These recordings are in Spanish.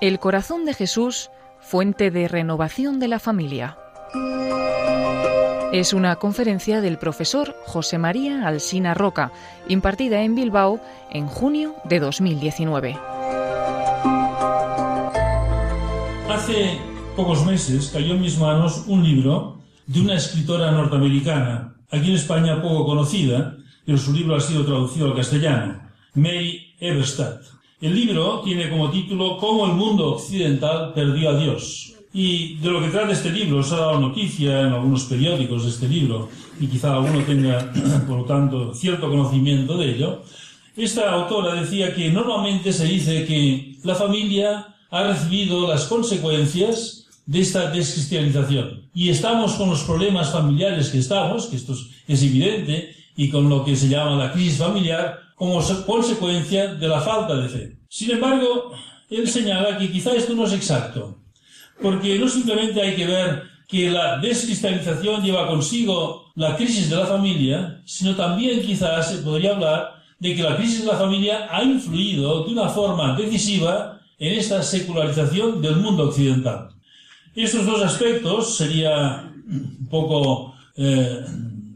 El corazón de Jesús, fuente de renovación de la familia. Es una conferencia del profesor José María Alsina Roca, impartida en Bilbao en junio de 2019. Hace pocos meses cayó en mis manos un libro de una escritora norteamericana, aquí en España poco conocida, pero su libro ha sido traducido al castellano, Mary Eberstadt. El libro tiene como título Cómo el mundo occidental perdió a Dios. Y de lo que trata este libro, se ha dado noticia en algunos periódicos de este libro, y quizá alguno tenga, por lo tanto, cierto conocimiento de ello. Esta autora decía que normalmente se dice que la familia ha recibido las consecuencias de esta descristianización. Y estamos con los problemas familiares que estamos, que esto es evidente, y con lo que se llama la crisis familiar, como consecuencia de la falta de fe. Sin embargo, él señala que quizá esto no es exacto, porque no simplemente hay que ver que la descristalización lleva consigo la crisis de la familia, sino también quizás se podría hablar de que la crisis de la familia ha influido de una forma decisiva en esta secularización del mundo occidental. Estos dos aspectos sería un poco eh,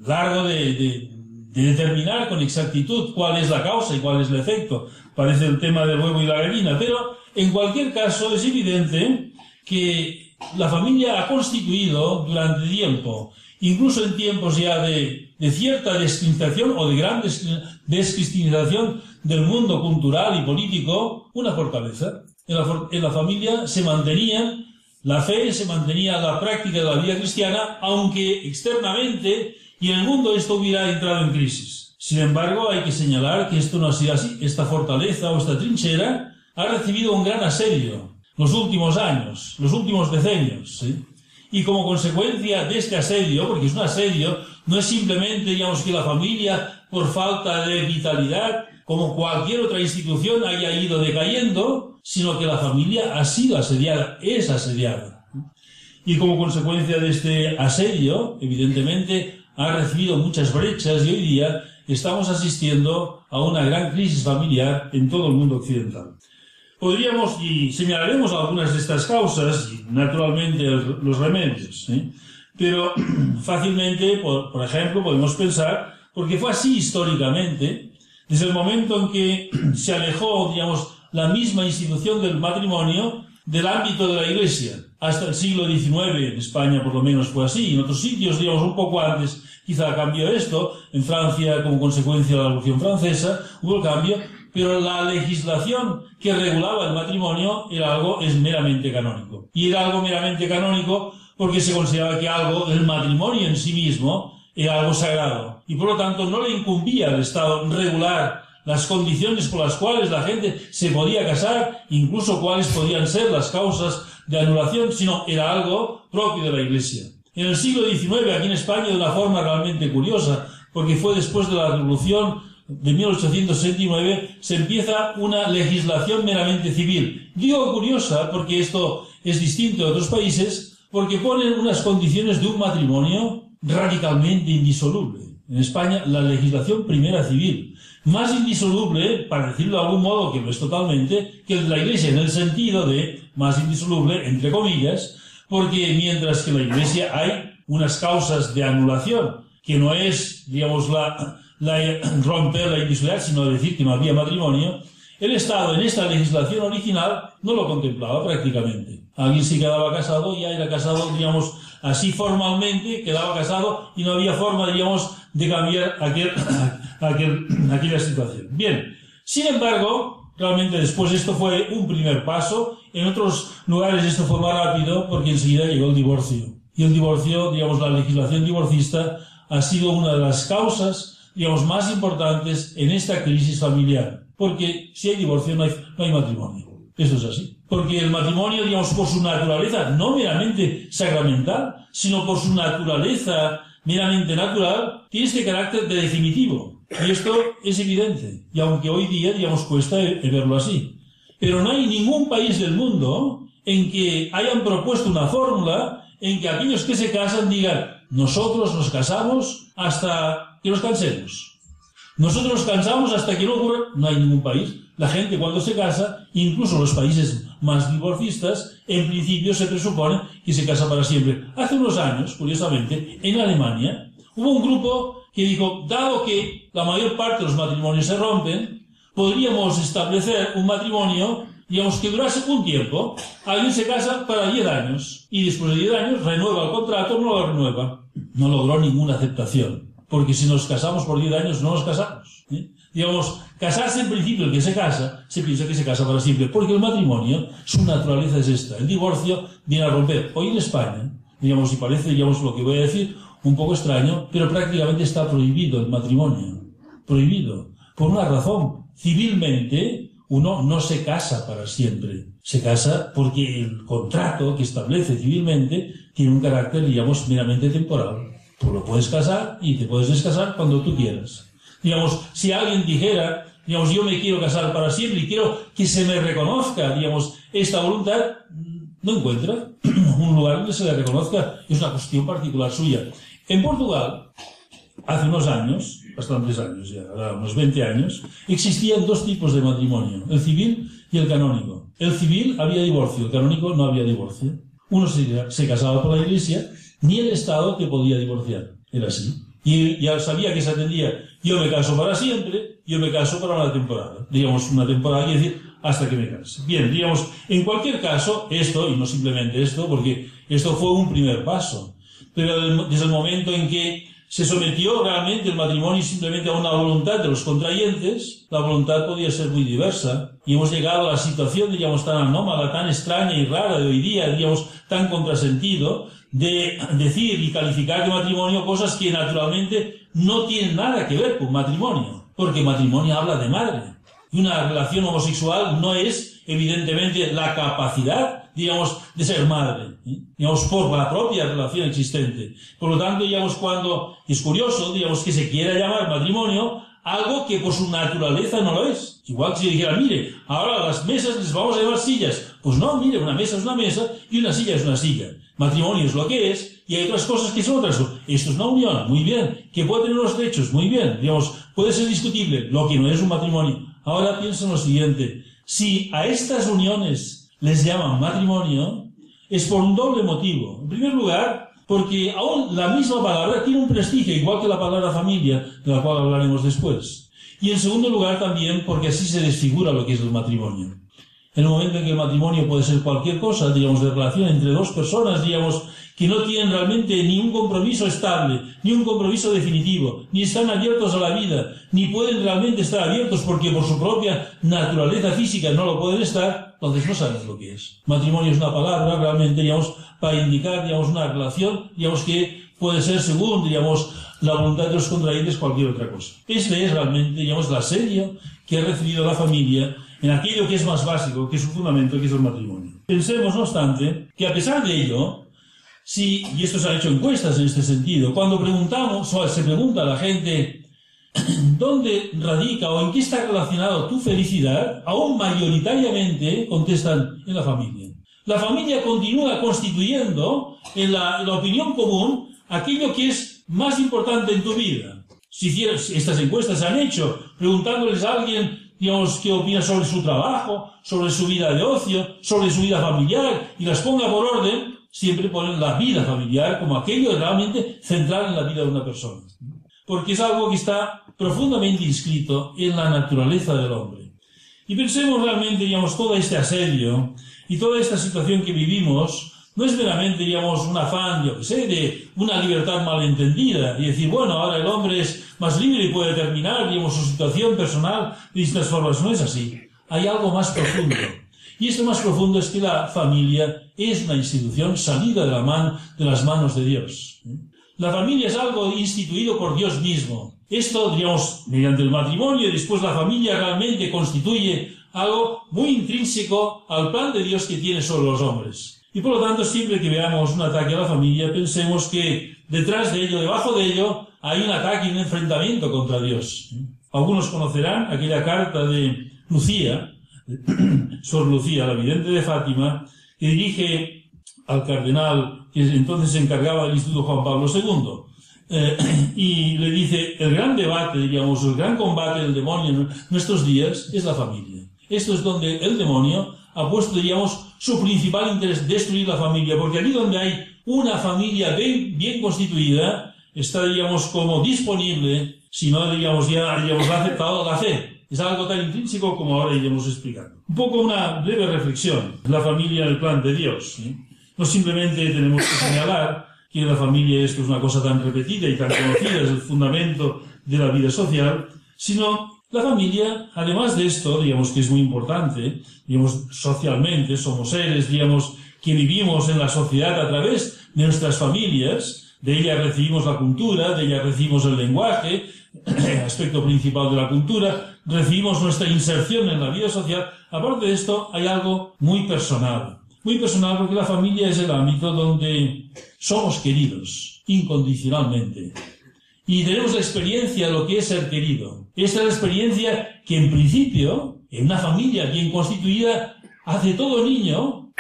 largo de de determinar con exactitud cuál es la causa y cuál es el efecto. Parece el tema del huevo y la gallina, pero en cualquier caso es evidente que la familia ha constituido durante tiempo, incluso en tiempos ya de, cierta descristización o de gran descristización del mundo cultural y político, una fortaleza. En la, en la familia se mantenía la fe, se mantenía la práctica de la vida cristiana, aunque externamente y el mundo esto hubiera entrado en crisis. Sin embargo, hay que señalar que esto no ha sido así. Esta fortaleza o esta trinchera ha recibido un gran asedio los últimos años, los últimos decenios. Y como consecuencia de este asedio, porque es un asedio, no es simplemente, digamos, que la familia, por falta de vitalidad, como cualquier otra institución, haya ido decayendo, sino que la familia ha sido asediada, es asediada. Y como consecuencia de este asedio, evidentemente, ha recibido muchas brechas y hoy día estamos asistiendo a una gran crisis familiar en todo el mundo occidental. Podríamos y señalaremos algunas de estas causas y naturalmente los remedios, pero fácilmente, por, por ejemplo, podemos pensar, porque fue así históricamente, desde el momento en que se alejó, digamos, la misma institución del matrimonio del ámbito de la Iglesia. Hasta el siglo XIX, en España por lo menos fue así, en otros sitios, digamos, un poco antes, quizá cambió esto, en Francia como consecuencia de la Revolución Francesa hubo el cambio, pero la legislación que regulaba el matrimonio era algo es meramente canónico. Y era algo meramente canónico porque se consideraba que algo, el matrimonio en sí mismo, era algo sagrado. Y por lo tanto no le incumbía al Estado regular las condiciones por las cuales la gente se podía casar, incluso cuáles podían ser las causas de anulación, sino era algo propio de la Iglesia. En el siglo XIX, aquí en España, de una forma realmente curiosa, porque fue después de la Revolución de 1869, se empieza una legislación meramente civil. Digo curiosa porque esto es distinto de otros países, porque ponen unas condiciones de un matrimonio radicalmente indisoluble. En España, la legislación primera civil más indisoluble, para decirlo de algún modo, que no es totalmente, que la Iglesia en el sentido de más indisoluble, entre comillas, porque mientras que en la Iglesia hay unas causas de anulación, que no es, digamos, la, la romper la indisolubilidad, sino decir que no había matrimonio, el Estado en esta legislación original no lo contemplaba prácticamente. Alguien se quedaba casado, ya era casado, digamos, así formalmente, quedaba casado y no había forma, digamos, de cambiar aquel, aquel, aquella situación. Bien, sin embargo, realmente después esto fue un primer paso, en otros lugares esto fue más rápido porque enseguida llegó el divorcio. Y el divorcio, digamos, la legislación divorcista ha sido una de las causas, digamos, más importantes en esta crisis familiar. Porque si hay divorcio no hay, matrimonio. Esto es así. Porque el matrimonio, digamos, por su naturaleza, no meramente sacramental, sino por su naturaleza meramente natural, tiene este carácter de definitivo. Y esto es evidente. Y aunque hoy día, digamos, cuesta verlo así. Pero no hay ningún país del mundo en que hayan propuesto una fórmula en que aquellos que se casan digan, nosotros nos casamos hasta que nos cansemos. Nosotros nos cansamos hasta que no ocurre, no hay ningún país. La gente cuando se casa, incluso los países más divorcistas, en principio se presupone que se casa para siempre. Hace unos años, curiosamente, en Alemania, hubo un grupo que dijo, dado que la mayor parte de los matrimonios se rompen, podríamos establecer un matrimonio, digamos, que durase un tiempo. Alguien se casa para 10 años y después de 10 años renueva el contrato, no lo renueva. No logró ninguna aceptación porque si nos casamos por 10 años no nos casamos. ¿eh? Digamos, casarse en principio, el que se casa, se piensa que se casa para siempre, porque el matrimonio, su naturaleza es esta. El divorcio viene a romper. Hoy en España, digamos, y parece, digamos, lo que voy a decir, un poco extraño, pero prácticamente está prohibido el matrimonio. Prohibido. Por una razón. Civilmente, uno no se casa para siempre. Se casa porque el contrato que establece civilmente tiene un carácter, digamos, meramente temporal. Tú lo puedes casar y te puedes descasar cuando tú quieras. Digamos, si alguien dijera, digamos, yo me quiero casar para siempre y quiero que se me reconozca, digamos, esta voluntad, no encuentra un lugar donde se le reconozca. Es una cuestión particular suya. En Portugal, hace unos años, bastantes años ya, unos 20 años, existían dos tipos de matrimonio, el civil y el canónico. El civil había divorcio, el canónico no había divorcio. Uno se, se casaba por la iglesia ni el Estado te podía divorciar. Era así. Y ya sabía que se atendía, yo me caso para siempre, yo me caso para una temporada. Digamos, una temporada, quiere decir, hasta que me case. Bien, digamos, en cualquier caso, esto, y no simplemente esto, porque esto fue un primer paso, pero desde el momento en que se sometió realmente el matrimonio simplemente a una voluntad de los contrayentes, la voluntad podía ser muy diversa. Y hemos llegado a la situación, digamos, tan anómala, tan extraña y rara de hoy día, digamos, tan contrasentido, de decir y calificar de matrimonio cosas que naturalmente no tienen nada que ver con matrimonio, porque matrimonio habla de madre. Y una relación homosexual no es, evidentemente, la capacidad, digamos, de ser madre, ¿eh? digamos, por la propia relación existente. Por lo tanto, digamos, cuando es curioso, digamos, que se quiera llamar matrimonio algo que por su naturaleza no lo es. Igual que si dijera, mire, ahora las mesas les vamos a llevar sillas. Pues no, mire, una mesa es una mesa y una silla es una silla. Matrimonio es lo que es y hay otras cosas que son otras. Esto es una unión, muy bien. Que puede tener unos derechos, muy bien. Digamos, puede ser discutible, lo que no es un matrimonio. Ahora pienso en lo siguiente. Si a estas uniones les llaman matrimonio, es por un doble motivo. En primer lugar, porque aún la misma palabra tiene un prestigio, igual que la palabra familia, de la cual hablaremos después. Y en segundo lugar también porque así se desfigura lo que es el matrimonio. En el momento en que el matrimonio puede ser cualquier cosa, digamos, de relación entre dos personas, digamos, que no tienen realmente ni un compromiso estable, ni un compromiso definitivo, ni están abiertos a la vida, ni pueden realmente estar abiertos porque por su propia naturaleza física no lo pueden estar, entonces no sabes lo que es. Matrimonio es una palabra realmente, digamos, para indicar, digamos, una relación, digamos, que puede ser según, digamos, la voluntad de los contrayentes cualquier otra cosa. Este es realmente, digamos, la serie que ha recibido la familia en aquello que es más básico, que es su fundamento, que es el matrimonio. Pensemos, no obstante, que a pesar de ello, Sí, y esto se han hecho encuestas en este sentido. Cuando preguntamos, o se pregunta a la gente, ¿dónde radica o en qué está relacionado tu felicidad? Aún mayoritariamente contestan en la familia. La familia continúa constituyendo en la, opinión común aquello que es más importante en tu vida. Si estas encuestas se han hecho preguntándoles a alguien, digamos, qué opina sobre su trabajo, sobre su vida de ocio, sobre su vida familiar, y las ponga por orden, siempre ponen la vida familiar como aquello realmente central en la vida de una persona. Porque es algo que está profundamente inscrito en la naturaleza del hombre. Y pensemos realmente, digamos, todo este asedio y toda esta situación que vivimos no es meramente, digamos, un afán, yo que sé, de una libertad malentendida y decir, bueno, ahora el hombre es más libre y puede determinar, digamos, su situación personal de distintas formas. No es así. Hay algo más profundo. Y esto más profundo es que la familia es una institución salida de, la mano, de las manos de Dios. La familia es algo instituido por Dios mismo. Esto, digamos, mediante el matrimonio y después la familia realmente constituye algo muy intrínseco al plan de Dios que tiene sobre los hombres. Y por lo tanto, siempre que veamos un ataque a la familia, pensemos que detrás de ello, debajo de ello, hay un ataque y un enfrentamiento contra Dios. Algunos conocerán aquella carta de Lucía, Sor Lucía, la vidente de Fátima, que dirige al cardenal que entonces se encargaba del Instituto Juan Pablo II. eh, y le dice, el gran debate, digamos, el gran combate del demonio en nuestros días es la familia. Esto es donde el demonio ha puesto, digamos, su principal interés, destruir la familia, porque allí donde hay una familia bien, constituida, está, digamos, como disponible, si no, digamos, ya, digamos, ha aceptado la fe. Es algo tan intrínseco como ahora iremos explicando. Un poco una breve reflexión. La familia, el plan de Dios. No simplemente tenemos que señalar que la familia esto es una cosa tan repetida y tan conocida, es el fundamento de la vida social, sino la familia, además de esto, digamos que es muy importante, digamos, socialmente somos seres, digamos, que vivimos en la sociedad a través de nuestras familias, de ellas recibimos la cultura, de ellas recibimos el lenguaje, aspecto principal de la cultura, recibimos nuestra inserción en la vida social. Aparte de esto, hay algo muy personal. Muy personal porque la familia es el ámbito donde somos queridos incondicionalmente. Y tenemos la experiencia de lo que es ser querido. Esta es la experiencia que en principio, en una familia bien constituida, hace todo niño,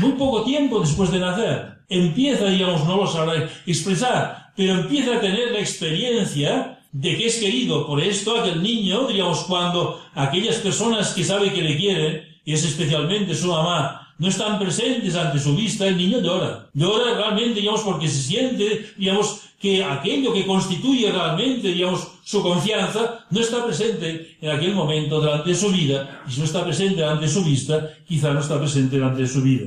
muy poco tiempo después de nacer, empieza, digamos, no lo sabrá expresar, pero empieza a tener la experiencia de que es querido. Por esto, aquel niño, digamos, cuando aquellas personas que sabe que le quieren, y es especialmente su mamá, no están presentes ante su vista, el niño llora. Llora realmente, digamos, porque se siente, digamos, que aquello que constituye realmente, digamos, su confianza, no está presente en aquel momento delante de su vida, y si no está presente delante de su vista, quizá no está presente delante de su vida.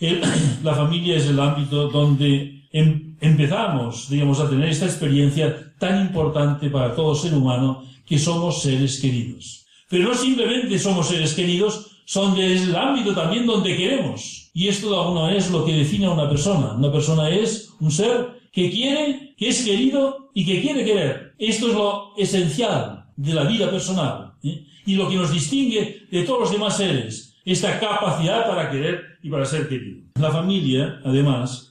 la familia es el ámbito donde em, empezamos, digamos, a tener esta experiencia tan importante para todo ser humano, que somos seres queridos. Pero no simplemente somos seres queridos, son del ámbito también donde queremos. Y esto de alguna es lo que define a una persona. Una persona es un ser que quiere, que es querido y que quiere querer. Esto es lo esencial de la vida personal. ¿eh? Y lo que nos distingue de todos los demás seres. Esta capacidad para querer y para ser querido. La familia, además,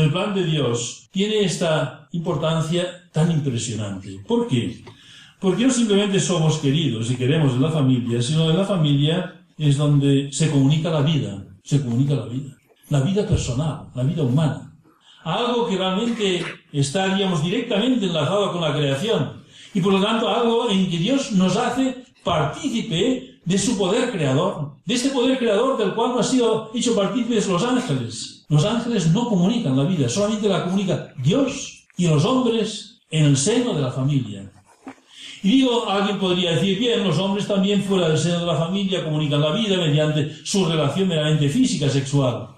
el plan de Dios, tiene esta importancia tan impresionante. ¿Por qué? Porque no simplemente somos queridos y queremos de la familia, sino de la familia es donde se comunica la vida, se comunica la vida, la vida personal, la vida humana. Algo que realmente está, digamos, directamente enlazado con la creación. Y por lo tanto, algo en que Dios nos hace partícipe de su poder creador, de este poder creador del cual no ha sido hecho partícipes los ángeles. Los ángeles no comunican la vida, solamente la comunica Dios y los hombres en el seno de la familia. Y digo, alguien podría decir, bien, los hombres también fuera del seno de la familia comunican la vida mediante su relación meramente física, sexual.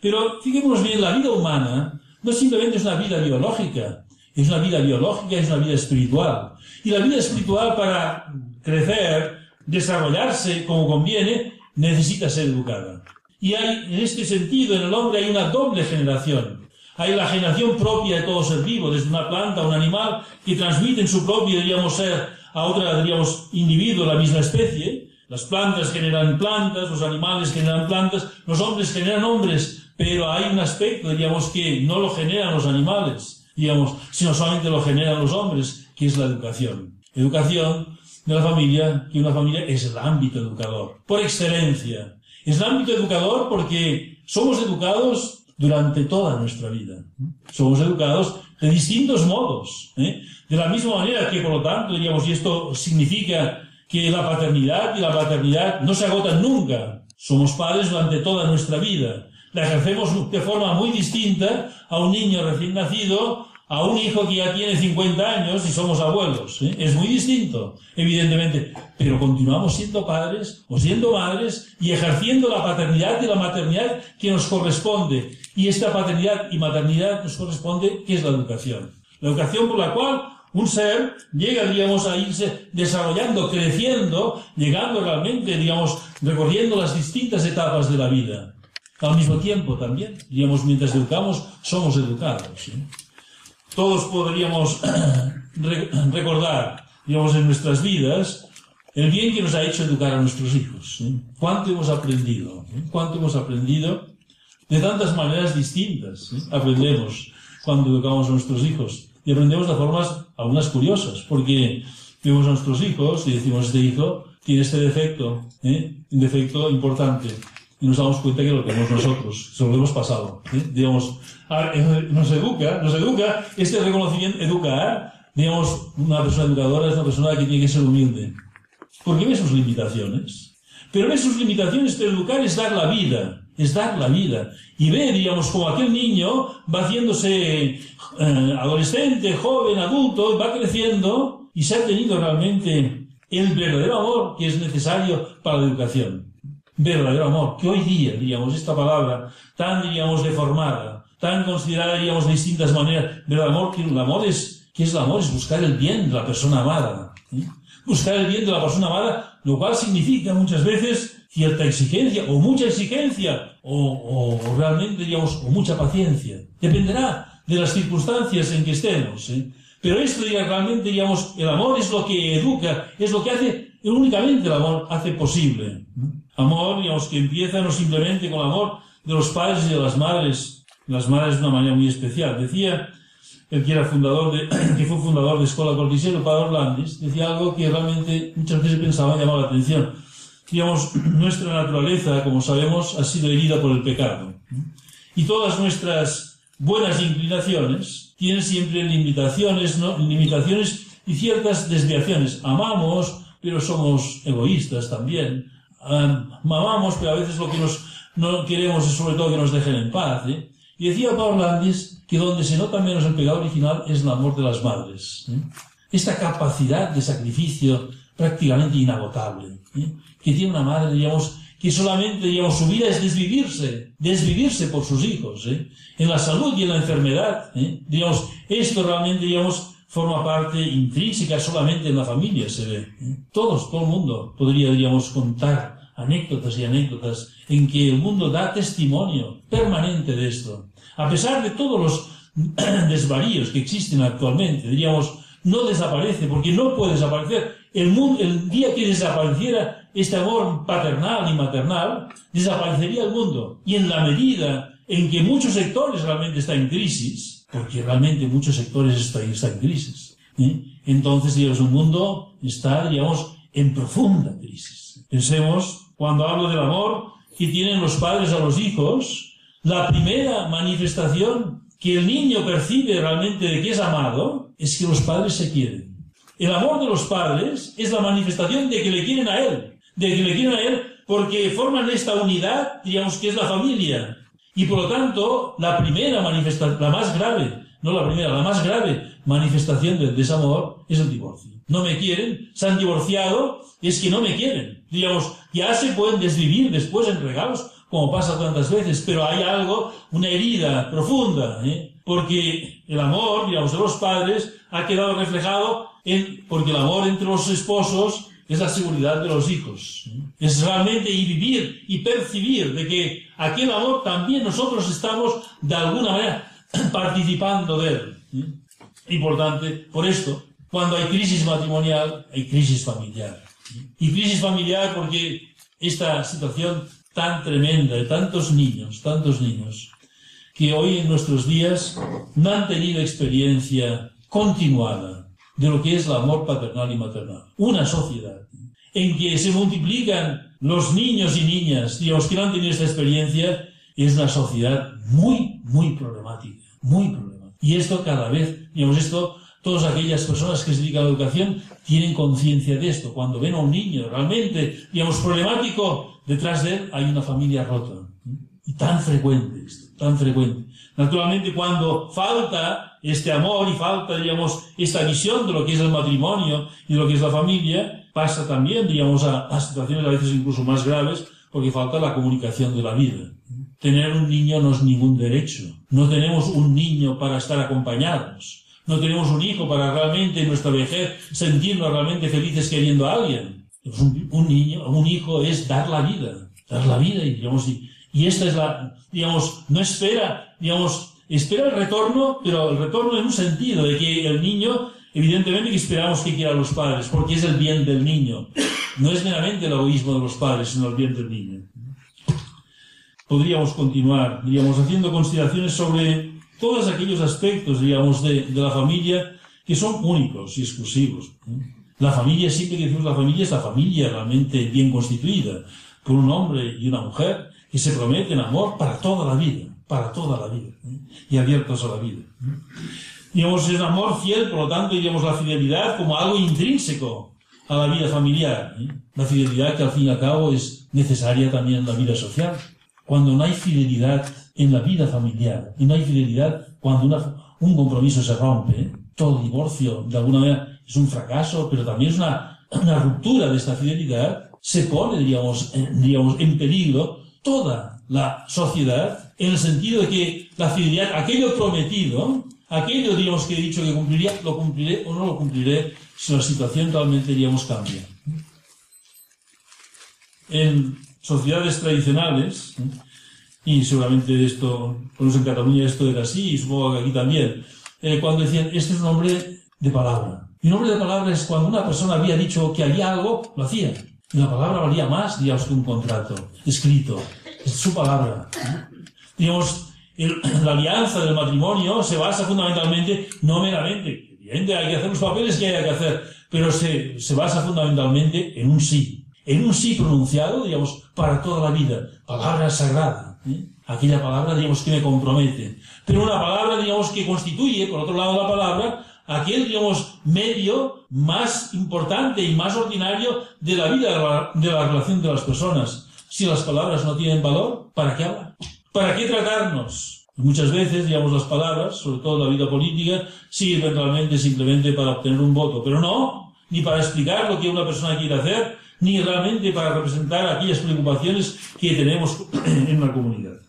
Pero fijémonos bien, la vida humana no simplemente es una vida biológica, es una vida biológica, es una vida espiritual. Y la vida espiritual para crecer, desarrollarse como conviene, necesita ser educada. Y en este sentido, en el hombre hay una doble generación. Hay la generación propia de todo ser vivo, desde una planta, un animal, que transmiten su propio, diríamos, ser a otra, diríamos, individuo, la misma especie. Las plantas generan plantas, los animales generan plantas, los hombres generan hombres, pero hay un aspecto, diríamos, que no lo generan los animales, digamos, sino solamente lo generan los hombres, que es la educación. Educación de la familia, que una familia es el ámbito educador, por excelencia. Es el ámbito educador porque somos educados durante toda nuestra vida. Somos educados de distintos modos. ¿eh? De la misma manera que, por lo tanto, diríamos, y esto significa que la paternidad y la paternidad no se agotan nunca. Somos padres durante toda nuestra vida. La ejercemos de forma muy distinta a un niño recién nacido a un hijo que ya tiene 50 años y somos abuelos. ¿eh? Es muy distinto, evidentemente. Pero continuamos siendo padres o siendo madres y ejerciendo la paternidad y la maternidad que nos corresponde. Y esta paternidad y maternidad nos corresponde, que es la educación. La educación por la cual un ser llega, digamos, a irse desarrollando, creciendo, llegando realmente, digamos, recorriendo las distintas etapas de la vida. Al mismo tiempo también, digamos, mientras educamos, somos educados. ¿eh? Todos podríamos recordar, digamos, en nuestras vidas, el bien que nos ha hecho educar a nuestros hijos. ¿eh? ¿Cuánto hemos aprendido? ¿Eh? ¿Cuánto hemos aprendido? De tantas maneras distintas. ¿eh? Aprendemos cuando educamos a nuestros hijos. Y aprendemos de formas algunas curiosas, porque vemos a nuestros hijos y decimos, este hijo tiene este defecto, un defecto importante. y nos damos cuenta que lo tenemos nosotros, se lo hemos pasado. ¿eh? Digamos, eh, nos educa, nos educa, este reconocimiento educar, digamos, una persona educadora es una persona que tiene que ser humilde, porque ve sus limitaciones. Pero ve sus limitaciones, pero educar es dar la vida, es dar la vida. Y ve, digamos, como aquel niño va haciéndose eh, adolescente, joven, adulto, va creciendo y se ha tenido realmente el verdadero amor que es necesario para la educación. Verdadero amor, que hoy día, digamos, esta palabra tan, digamos, deformada, tan considerada, digamos, de distintas maneras, verdadero amor, que el amor es, ¿qué es el amor? Es buscar el bien de la persona amada. ¿eh? Buscar el bien de la persona amada, lo cual significa muchas veces cierta exigencia, o mucha exigencia, o, o realmente, digamos, o mucha paciencia. Dependerá de las circunstancias en que estemos. ¿eh? Pero esto, digamos, realmente, digamos, el amor es lo que educa, es lo que hace, únicamente el amor hace posible. Amor, digamos, que empieza no simplemente con el amor de los padres y de las madres, las madres de una manera muy especial. Decía el que era fundador de, que fue fundador de Escuela Cortisero, el padre Orlandis, decía algo que realmente muchas veces pensaba llamaba la atención digamos, nuestra naturaleza, como sabemos, ha sido herida por el pecado. Y todas nuestras buenas inclinaciones tienen siempre limitaciones, ¿no? limitaciones y ciertas desviaciones. Amamos, pero somos egoístas también. amamos, pero a veces lo que nos, no queremos es sobre todo que nos dejen en paz. ¿eh? Y decía Pablo Landis que donde se nota menos el pecado original es el amor de las madres. ¿eh? Esta capacidad de sacrificio prácticamente inagotable. ¿eh? que tiene una madre, digamos, que solamente, digamos, su vida es desvivirse, desvivirse por sus hijos, ¿eh? en la salud y en la enfermedad, digamos, esto realmente, digamos, forma parte intrínseca solamente en la familia, se ve. Todos, todo el mundo podría, digamos, contar anécdotas y anécdotas en que el mundo da testimonio permanente de esto. A pesar de todos los desvaríos que existen actualmente, diríamos, no desaparece, porque no puede desaparecer. El, mundo, el día que desapareciera este amor paternal y maternal, desaparecería el mundo. Y en la medida en que muchos sectores realmente están en crisis, porque realmente muchos sectores están, en crisis, ¿eh? entonces, digamos, un mundo está, digamos, en profunda crisis. Pensemos, cuando hablo del amor que tienen los padres a los hijos, la primera manifestación que el niño percibe realmente de que es amado es que los padres se quieren. El amor de los padres es la manifestación de que le quieren a él de que le quieren a él porque forman esta unidad, digamos que es la familia. Y por lo tanto, la primera manifestación, la más grave, no la primera, la más grave manifestación de desamor es el divorcio. No me quieren, se han divorciado, es que no me quieren. Digamos, ya se pueden desvivir después en regalos, como pasa tantas veces, pero hay algo, una herida profunda, ¿eh? porque el amor, digamos, de los padres ha quedado reflejado en, porque el amor entre los esposos es la seguridad de los hijos. Es realmente y vivir y percibir de que aquel amor también nosotros estamos de alguna manera participando de él. Importante, por esto, cuando hay crisis matrimonial, hay crisis familiar. Y crisis familiar porque esta situación tan tremenda de tantos niños, tantos niños, que hoy en nuestros días no han tenido experiencia continuada de lo que es el amor paternal y maternal. Una sociedad en que se multiplican los niños y niñas, digamos, que no han tenido esta experiencia, es una sociedad muy, muy problemática, muy problemática. Y esto cada vez, digamos, esto, todas aquellas personas que se dedican a la educación tienen conciencia de esto. Cuando ven a un niño realmente, digamos, problemático, detrás de él hay una familia rota. Y tan frecuente esto, tan frecuente. Naturalmente, cuando falta este amor y falta, digamos, esta visión de lo que es el matrimonio y de lo que es la familia, pasa también, digamos, a, a situaciones a veces incluso más graves, porque falta la comunicación de la vida. Tener un niño no es ningún derecho. No tenemos un niño para estar acompañados. No tenemos un hijo para realmente en nuestra vejez sentirnos realmente felices queriendo a alguien. Un, niño, un hijo es dar la vida. Dar la vida y, digamos, y, y esta es la, digamos, no espera, digamos, espera el retorno, pero el retorno en un sentido de que el niño, evidentemente que esperamos que quiera a los padres, porque es el bien del niño. No es meramente el egoísmo de los padres, sino el bien del niño. Podríamos continuar, digamos, haciendo consideraciones sobre todos aquellos aspectos, digamos, de la familia que son únicos y exclusivos. La familia, siempre que decimos la familia, es la familia realmente bien constituida, por un hombre y una mujer, que se prometen amor para toda la vida, para toda la vida, ¿eh? y abiertos a la vida. Digamos, es un amor fiel, por lo tanto, digamos, la fidelidad como algo intrínseco a la vida familiar. ¿eh? La fidelidad que al fin y al cabo es necesaria también en la vida social. Cuando no hay fidelidad en la vida familiar, y no hay fidelidad cuando un compromiso se rompe, ¿eh? todo divorcio de alguna manera es un fracaso, pero también es una, ruptura de esta fidelidad, se pone, digamos, digamos, en peligro toda la sociedad en el sentido de que la fidelidad, aquello prometido, aquello, digamos, que he dicho que cumpliría, lo cumpliré o no lo cumpliré si la situación realmente, digamos, cambia. En sociedades tradicionales, y seguramente esto, por en Cataluña esto era así, y supongo que aquí también, eh, cuando decían, este es un hombre de palabra. Un hombre de palabra es cuando una persona había dicho que haría algo, lo hacía. Y la palabra valía más, digamos, que un contrato escrito. Es su palabra. Digamos, la alianza del matrimonio se basa fundamentalmente, no meramente, evidentemente hay que hacer los papeles que haya que hacer, pero se, se basa fundamentalmente en un sí. En un sí pronunciado, digamos, para toda la vida. Palabra sagrada. ¿eh? Aquella palabra, digamos, que me compromete. Pero una palabra, digamos, que constituye, por otro lado la palabra, aquel, digamos, medio más importante y más ordinario de la vida, de la, relación de las personas. Si las palabras no tienen valor, ¿para qué hablar? ¿Para qué tratarnos? Muchas veces, digamos, las palabras, sobre todo la vida política, sirven realmente simplemente para obtener un voto, pero no, ni para explicar lo que una persona quiere hacer, ni realmente para representar aquellas preocupaciones que tenemos en la comunidad.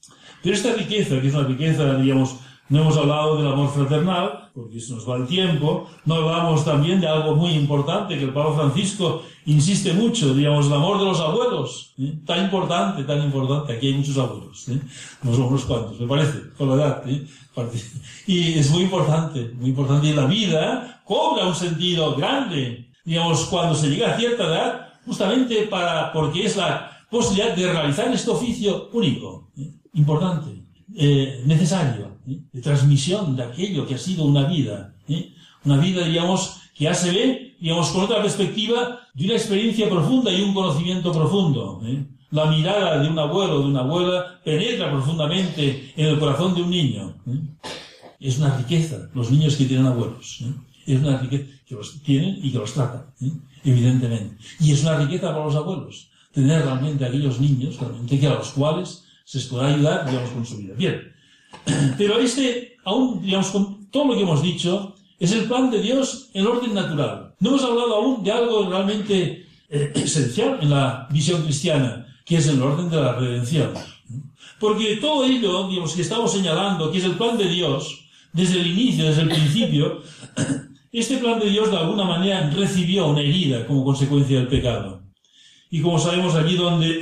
Pero esta riqueza, que es una riqueza, digamos, no hemos hablado del amor fraternal, porque se nos va el tiempo. No hablamos también de algo muy importante que el Papa Francisco insiste mucho, digamos, el amor de los abuelos. ¿eh? Tan importante, tan importante. Aquí hay muchos abuelos. ¿eh? No son unos cuantos, me parece, con la edad. ¿eh? Y es muy importante, muy importante. Y la vida cobra un sentido grande, digamos, cuando se llega a cierta edad, justamente para, porque es la posibilidad de realizar este oficio único, ¿eh? importante eh, necesario, ¿eh? de transmisión de aquello que ha sido una vida, ¿eh? una vida, digamos, que ya se ve, digamos, con otra perspectiva de una experiencia profunda y un conocimiento profundo. La mirada de un abuelo o de una abuela penetra profundamente en el corazón de un niño. Es una riqueza, los niños que tienen abuelos. Es una riqueza que los tienen y que los tratan, evidentemente. Y es una riqueza para los abuelos, tener realmente aquellos niños, realmente que a los cuales se les podrá ayudar, digamos, con su vida. Bien. Pero este, aún, digamos, con todo lo que hemos dicho, es el plan de Dios en orden natural. No hemos hablado aún de algo realmente eh, esencial en la visión cristiana, que es el orden de la redención. Porque todo ello, digamos, que estamos señalando, que es el plan de Dios, desde el inicio, desde el principio, este plan de Dios de alguna manera recibió una herida como consecuencia del pecado. Y como sabemos allí donde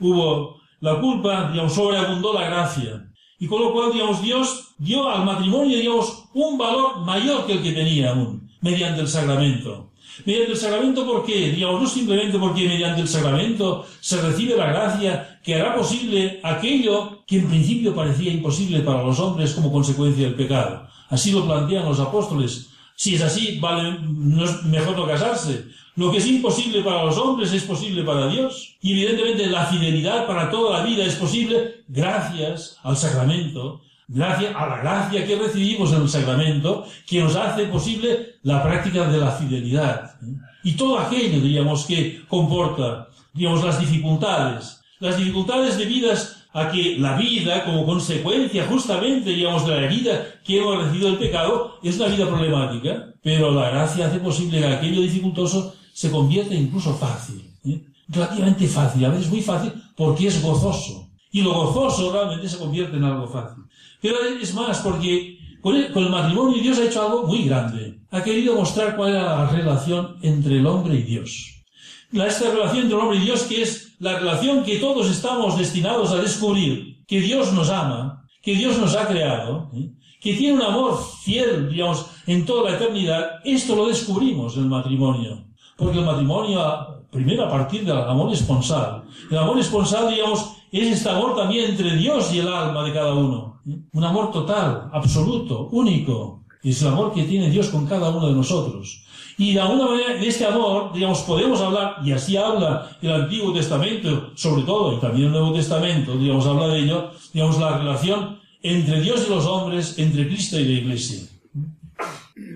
hubo la culpa, digamos, sobreabundó la gracia. Y con lo cual, digamos, Dios dio al matrimonio, digamos, un valor mayor que el que tenía aún, mediante el sacramento. Mediante el sacramento, ¿por qué? Digamos, no simplemente porque mediante el sacramento se recibe la gracia que hará posible aquello que en principio parecía imposible para los hombres como consecuencia del pecado. Así lo plantean los apóstoles. Si es así, vale, no es mejor no casarse. Lo que es imposible para los hombres es posible para Dios. Y evidentemente la fidelidad para toda la vida es posible gracias al sacramento, gracias a la gracia que recibimos en el sacramento, que nos hace posible la práctica de la fidelidad. Y todo aquello, digamos, que comporta, digamos, las dificultades, las dificultades debidas a que la vida, como consecuencia justamente, digamos, de la herida que hemos recibido el pecado, es una vida problemática, pero la gracia hace posible que aquello dificultoso se convierte incluso fácil, ¿eh? relativamente fácil, a veces muy fácil porque es gozoso. Y lo gozoso realmente se convierte en algo fácil. Pero es más, porque con el, con el matrimonio Dios ha hecho algo muy grande. Ha querido mostrar cuál era la relación entre el hombre y Dios. La, esta relación entre el hombre y Dios que es la relación que todos estamos destinados a descubrir, que Dios nos ama, que Dios nos ha creado, ¿eh? que tiene un amor fiel, digamos, en toda la eternidad, esto lo descubrimos en el matrimonio. Porque el matrimonio, primero a partir del amor esponsal. El amor esponsal, digamos, es este amor también entre Dios y el alma de cada uno. Un amor total, absoluto, único. Es el amor que tiene Dios con cada uno de nosotros. Y de alguna manera, de este amor, digamos, podemos hablar, y así habla el Antiguo Testamento, sobre todo, y también el Nuevo Testamento, digamos, habla de ello, digamos, la relación entre Dios y los hombres, entre Cristo y la Iglesia.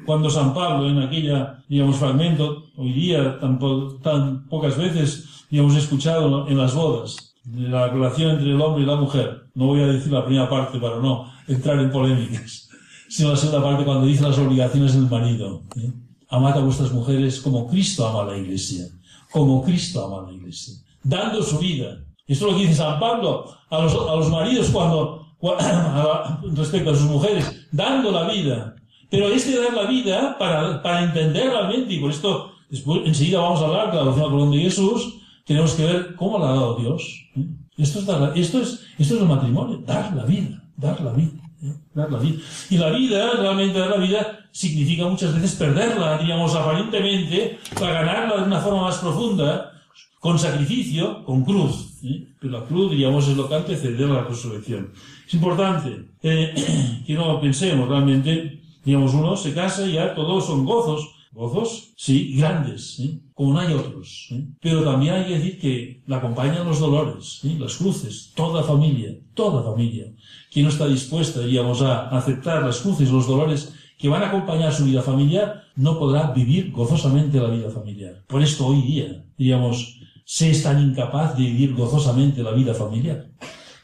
Cuando San Pablo, en aquella, digamos, fragmento, hoy día, tan, tan pocas veces, digamos, escuchado en las bodas, de la relación entre el hombre y la mujer, no voy a decir la primera parte para no entrar en polémicas, sino la segunda parte cuando dice las obligaciones del marido. ¿eh? Amad a vuestras mujeres como Cristo ama a la iglesia, como Cristo ama a la iglesia, dando su vida. Esto es lo que dice San Pablo a los, a los maridos cuando, respecto a sus mujeres, dando la vida. Pero este dar la vida para, para entender realmente, y por esto después enseguida vamos a hablar de la doctrina de Jesús, tenemos que ver cómo la ha dado Dios. ¿eh? Esto es, dar, esto, es, esto es el matrimonio, dar la vida, dar la vida. ¿eh? Dar la vida. Y la vida, realmente dar la vida, significa muchas veces perderla, digamos, aparentemente, para ganarla de una forma más profunda, con sacrificio, con cruz. ¿eh? Pero la cruz, digamos, es lo que antecede a la resurrección. Es importante eh, que no pensemos realmente, digamos, uno se casa y ya todos son gozos, Gozos, sí, grandes, como no hay otros. Pero también hay que decir que la acompañan los dolores, las cruces, toda familia, toda familia. Quien no está dispuesta, digamos, a aceptar las cruces, los dolores que van a acompañar su vida familiar, no podrá vivir gozosamente la vida familiar. Por esto hoy día, digamos, se es tan incapaz de vivir gozosamente la vida familiar.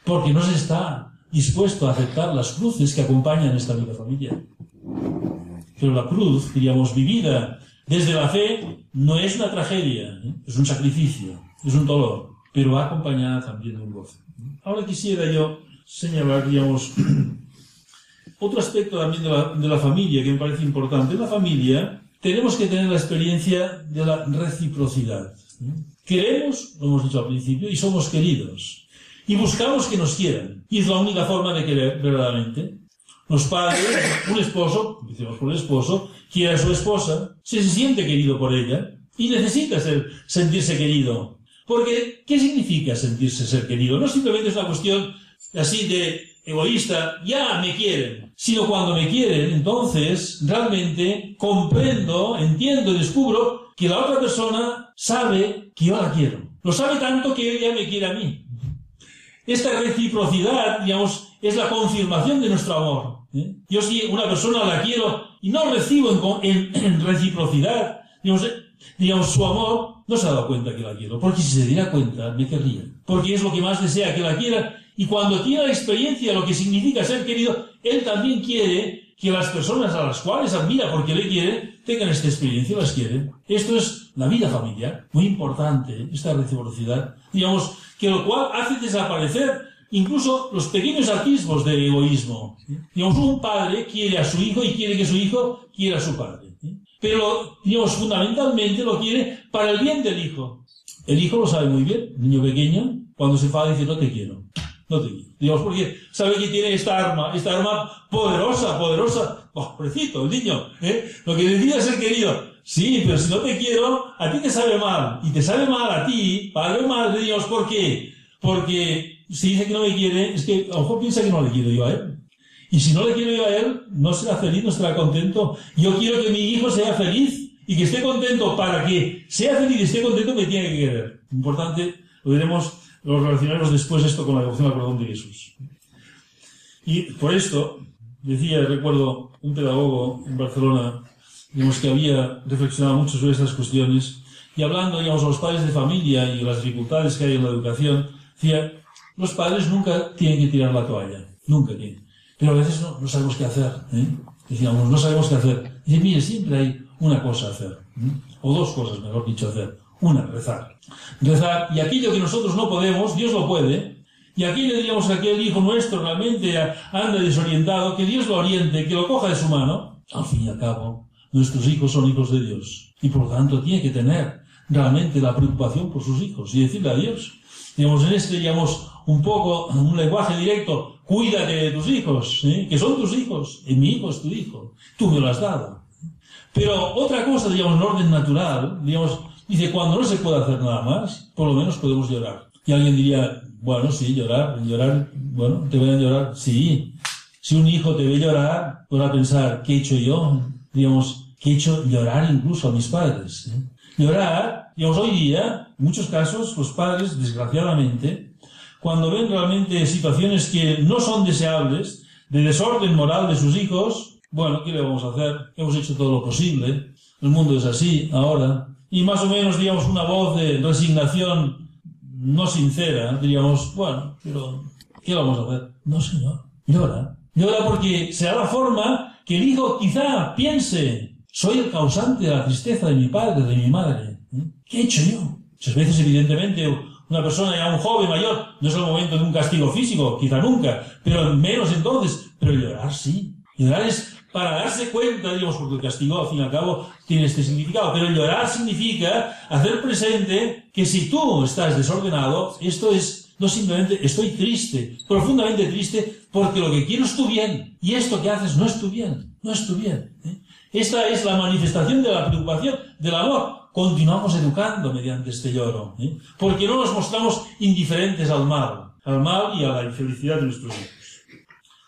Porque no se está dispuesto a aceptar las cruces que acompañan esta vida familiar. Pero la cruz, diríamos, vivida desde la fe, no es una tragedia, ¿eh? es un sacrificio, es un dolor, pero acompañada también de un gozo. Ahora quisiera yo señalar, digamos, otro aspecto también de la, de la familia que me parece importante. En la familia tenemos que tener la experiencia de la reciprocidad. ¿eh? Queremos, lo hemos dicho al principio, y somos queridos. Y buscamos que nos quieran. Y es la única forma de querer verdaderamente. Los padres, un esposo, empecemos por el esposo, quiere a su esposa, se siente querido por ella y necesita ser, sentirse querido. Porque, ¿qué significa sentirse ser querido? No simplemente es una cuestión así de egoísta, ya me quieren, sino cuando me quieren, entonces realmente comprendo, entiendo y descubro que la otra persona sabe que yo la quiero. Lo sabe tanto que ella me quiere a mí. Esta reciprocidad, digamos, es la confirmación de nuestro amor. ¿eh? Yo si una persona la quiero y no recibo en, reciprocidad, digamos, eh, digamos, su amor, no se ha dado cuenta que la quiero. Porque si se diera cuenta, me querría. Porque es lo que más desea que la quiera. Y cuando tiene la experiencia de lo que significa ser querido, él también quiere que las personas a las cuales admira porque le quiere, tengan esta experiencia, las quieren. Esto es la vida familiar. Muy importante, esta reciprocidad. Digamos, que lo cual hace desaparecer incluso los pequeños atisbos de egoísmo. Digamos, un padre quiere a su hijo y quiere que su hijo quiera a su padre. Pero, digamos, fundamentalmente lo quiere para el bien del hijo. El hijo lo sabe muy bien, niño pequeño, cuando se enfada dice, te quiero. No porque sabe que tiene esta arma, esta arma poderosa, poderosa. Oh, pobrecito, el niño, ¿eh? Lo que decide es ser querido. Sí, pero si no te quiero, a ti te sabe mal. Y te sabe mal a ti, padre o madre, Dios, ¿por qué? Porque si dice que no me quiere, es que a lo mejor piensa que no le quiero yo a él. Y si no le quiero yo a él, no será feliz, no estará contento. Yo quiero que mi hijo sea feliz y que esté contento. Para que sea feliz y esté contento, me tiene que querer. Importante, lo veremos, lo relacionaremos después esto con la devoción al perdón de Jesús. Y por esto, decía, recuerdo, un pedagogo en Barcelona, digamos, que había reflexionado mucho sobre estas cuestiones, y hablando, digamos, a los padres de familia y las dificultades que hay en la educación, decía, los padres nunca tienen que tirar la toalla, nunca tienen. Pero a veces no, no sabemos qué hacer. ¿eh? Decíamos, no sabemos qué hacer. Dice, mire, siempre hay una cosa a hacer. ¿eh? O dos cosas, mejor dicho, hacer. Una, rezar. Rezar. Y aquello que nosotros no podemos, Dios lo puede. Y aquí le diríamos aquel hijo nuestro realmente anda desorientado, que Dios lo oriente, que lo coja de su mano. Al fin y al cabo, nuestros hijos son hijos de Dios. Y por lo tanto tiene que tener realmente la preocupación por sus hijos y decirle a Dios. Digamos, en este, digamos, un poco, un lenguaje directo, cuídate de tus hijos, ¿eh? que son tus hijos, y mi hijo es tu hijo, tú me lo has dado. Pero otra cosa, digamos, en orden natural, digamos, dice, cuando no se puede hacer nada más, por lo menos podemos llorar. Y alguien diría, bueno, sí, llorar, llorar, bueno, te voy a llorar, sí. Si un hijo te ve llorar, podrá pensar, ¿qué he hecho yo? Digamos, que he hecho llorar incluso a mis padres. Llorar, digamos, hoy día, en muchos casos, los padres, desgraciadamente, cuando ven realmente situaciones que no son deseables, de desorden moral de sus hijos, bueno, ¿qué le vamos a hacer? Hemos hecho todo lo posible. El mundo es así ahora. Y más o menos, digamos, una voz de resignación no sincera, diríamos, bueno, pero ¿qué vamos a hacer? No, señor. Llora. Llora porque será la forma que el hijo quizá piense, soy el causante de la tristeza de mi padre, de mi madre. ¿eh? ¿Qué he hecho yo? Muchas veces, evidentemente, una persona ya un joven mayor, no es el momento de un castigo físico, quizá nunca, pero menos entonces, pero llorar sí. Llorar es para darse cuenta, digamos, porque el castigo al fin y al cabo tiene este significado, pero llorar significa hacer presente que si tú estás desordenado, esto es no simplemente estoy triste, profundamente triste, porque lo que quiero es tu bien, y esto que haces no es tu bien, no es tu bien. ¿eh? Esta es la manifestación de la preocupación, del amor. Continuamos educando mediante este lloro, ¿eh? porque no nos mostramos indiferentes al mal, al mal y a la infelicidad de nuestros hijos.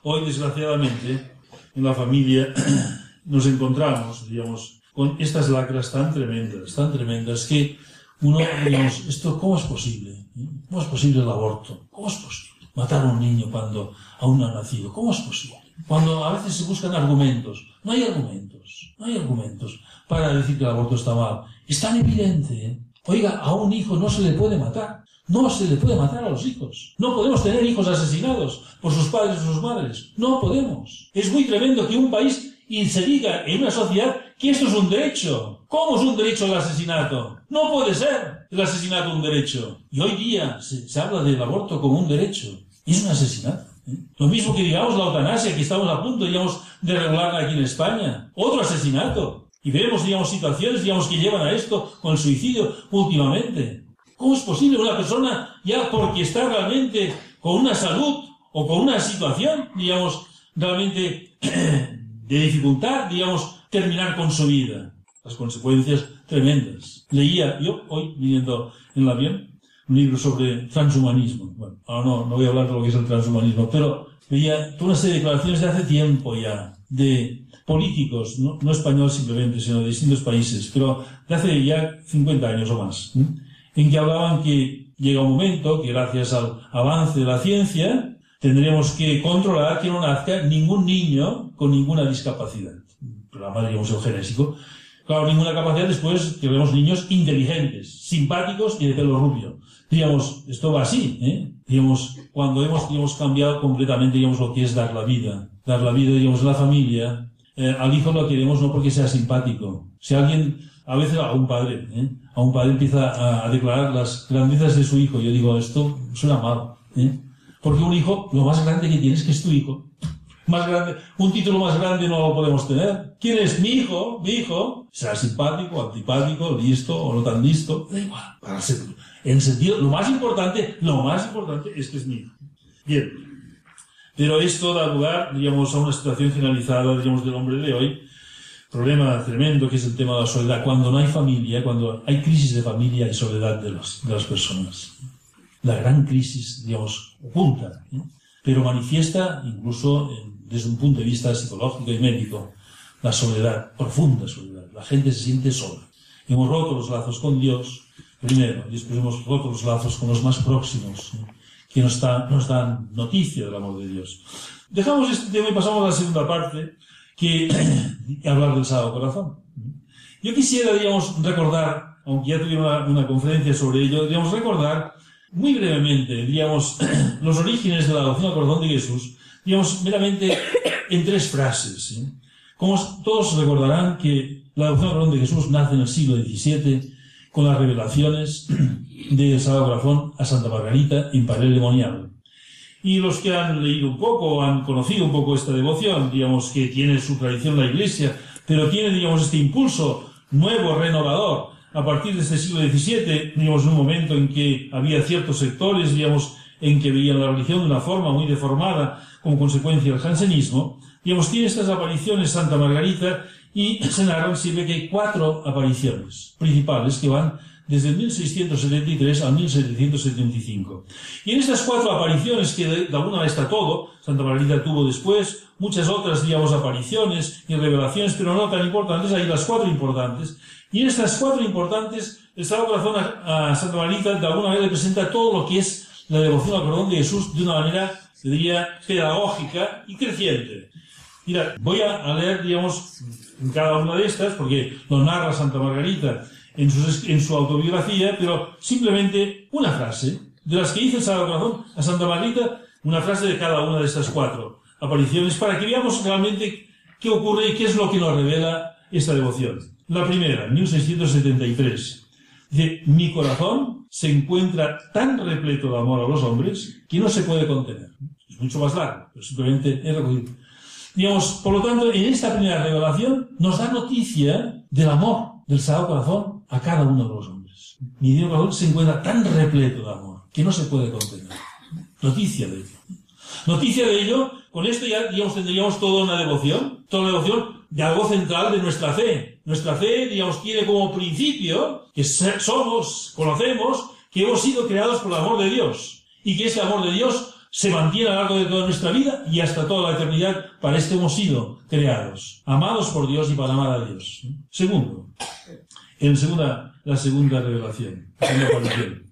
Hoy, desgraciadamente, en la familia nos encontramos, digamos, con estas lacras tan tremendas, tan tremendas, que uno, digamos, esto, ¿cómo es posible? ¿Cómo es posible el aborto? ¿Cómo es posible? Matar a un niño cuando aún no ha nacido. ¿Cómo es posible? Cuando a veces se buscan argumentos. No hay argumentos. No hay argumentos para decir que el aborto está mal. Es tan evidente. ¿eh? Oiga, a un hijo no se le puede matar. No se le puede matar a los hijos. No podemos tener hijos asesinados por sus padres o sus madres. No podemos. Es muy tremendo que un país y en una sociedad que esto es un derecho. ¿Cómo es un derecho el asesinato? No puede ser el asesinato un derecho. Y hoy día se, habla del aborto como un derecho. Es un asesinato. ¿eh? Lo mismo que digamos la eutanasia, que estamos a punto, digamos, de regularla aquí en España. Otro asesinato. Y vemos, digamos, situaciones, digamos, que llevan a esto con el suicidio últimamente. ¿Cómo es posible una persona ya porque está realmente con una salud o con una situación, digamos, realmente de dificultad, digamos, terminar con su vida? Las consecuencias tremendas. Leía yo hoy, viniendo en el avión, un libro sobre transhumanismo. Bueno, ahora no, no voy a hablar de lo que es el transhumanismo, pero veía toda una serie de declaraciones de hace tiempo ya, de políticos, no, no españoles simplemente, sino de distintos países, pero de hace ya 50 años o más en que hablaban que llega un momento que gracias al avance de la ciencia tendremos que controlar que no nazca ningún niño con ninguna discapacidad. Programa, digamos, eugenésico. Claro, ninguna capacidad después que vemos niños inteligentes, simpáticos y de pelo rubio. Digamos, esto va así, ¿eh? Digamos, cuando hemos, cambiado completamente, digamos, lo que es dar la vida. Dar la vida, digamos, la familia. Eh, al hijo lo queremos no porque sea simpático. Si alguien a veces a un padre, ¿eh? a un padre empieza a, declarar las grandezas de su hijo. Yo digo, esto suena mal, ¿eh? porque un hijo, lo más grande que tienes que es tu hijo. Más grande, un título más grande no lo podemos tener. ¿Quién es mi hijo? Mi hijo. Será simpático, antipático, listo o no tan listo. Da igual. Para ser, en sentido, lo más importante, lo más importante es que es mi hijo. Bien. Pero esto da lugar, digamos, a una situación generalizada, digamos, del hombre de hoy, problema tremendo que es el tema de la soledad. Cuando no hay familia, cuando hay crisis de familia y soledad de, los, de las personas. La gran crisis, digamos, oculta, pero manifiesta incluso desde un punto de vista psicológico y médico la soledad, profunda soledad. La gente se siente sola. Hemos roto los lazos con Dios, primero, y después hemos roto los lazos con los más próximos, que nos, nos dan noticia del amor de Dios. Dejamos este tema y pasamos a la segunda parte, que hablar del Sábado Corazón. Yo quisiera, digamos, recordar, aunque ya tuvimos una, conferencia sobre ello, digamos, recordar muy brevemente, digamos, los orígenes de la adopción al corazón de Jesús, digamos, meramente en tres frases. Como todos recordarán que la adopción al corazón de Jesús nace en el siglo XVII con las revelaciones del Sagrado Corazón a Santa Margarita en Padre Demonial. Y los que han leído un poco, han conocido un poco esta devoción, digamos que tiene su tradición la Iglesia, pero tiene, digamos, este impulso nuevo, renovador, a partir de este siglo XVII, digamos, un momento en que había ciertos sectores, digamos, en que veían la religión de una forma muy deformada como consecuencia del jansenismo, digamos, tiene estas apariciones Santa Margarita y se narran siempre que hay cuatro apariciones principales que van desde 1673 a 1775. Y en estas cuatro apariciones, que de, alguna manera está todo, Santa Margarita tuvo después muchas otras, digamos, apariciones y revelaciones, pero no tan importantes, hay las cuatro importantes. Y en estas cuatro importantes, el Sagrado Corazón a, Santa Margarita de alguna manera le presenta todo lo que es la devoción al corazón de Jesús de una manera, se diría, pedagógica y creciente. Mira, voy a leer, digamos, en cada una de estas, porque lo narra Santa Margarita en su, en su autobiografía, pero simplemente una frase, de las que dice el Sagrado Corazón a Santa Margarita, una frase de cada una de estas cuatro apariciones, para que veamos realmente qué ocurre y qué es lo que nos revela esta devoción. La primera, 1673. Dice, mi corazón se encuentra tan repleto de amor a los hombres que no se puede contener. Es mucho más largo, pero simplemente he recogido. Digamos, por lo tanto, en esta primera revelación nos da noticia del amor del Sagrado Corazón a cada uno de los hombres. Mi Dios Corazón se encuentra tan repleto de amor que no se puede contener. Noticia de ello. Noticia de ello, con esto ya, tendríamos toda una devoción, toda una devoción de algo central de nuestra fe. Nuestra fe, digamos, tiene como principio que somos, conocemos, que hemos sido creados por el amor de Dios y que ese amor de Dios se mantiene a lo largo de toda nuestra vida y hasta toda la eternidad. Para esto hemos sido creados, amados por Dios y para amar a Dios. Segundo, en segunda, la segunda revelación,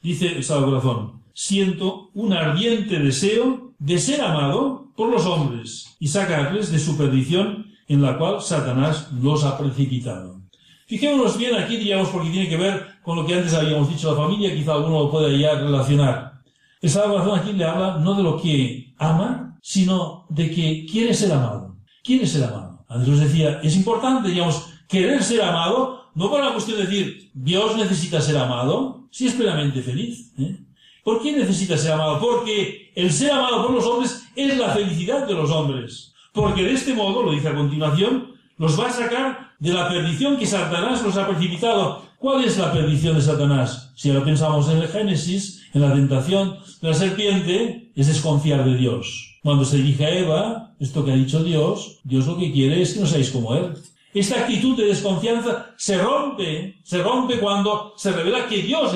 dice el Salvador Corazón, siento un ardiente deseo de ser amado por los hombres y sacarles de su perdición en la cual Satanás los ha precipitado. Fijémonos bien aquí, digamos, porque tiene que ver con lo que antes habíamos dicho, la familia, quizá alguno lo pueda ya relacionar. Esa razón aquí le habla no de lo que ama, sino de que quiere ser amado. Quiere ser amado. Antes decía, es importante, digamos, querer ser amado, no para la cuestión de decir, Dios necesita ser amado, si es plenamente feliz. ¿eh? ¿Por qué necesita ser amado? Porque el ser amado por los hombres es la felicidad de los hombres. Porque de este modo, lo dice a continuación, los va a sacar de la perdición que Satanás los ha precipitado. ¿Cuál es la perdición de Satanás? Si ahora pensamos en el Génesis, en la tentación de la serpiente, es desconfiar de Dios. Cuando se dirige a Eva, esto que ha dicho Dios, Dios lo que quiere es que no seáis como Él. Esta actitud de desconfianza se rompe, se rompe cuando se revela que Dios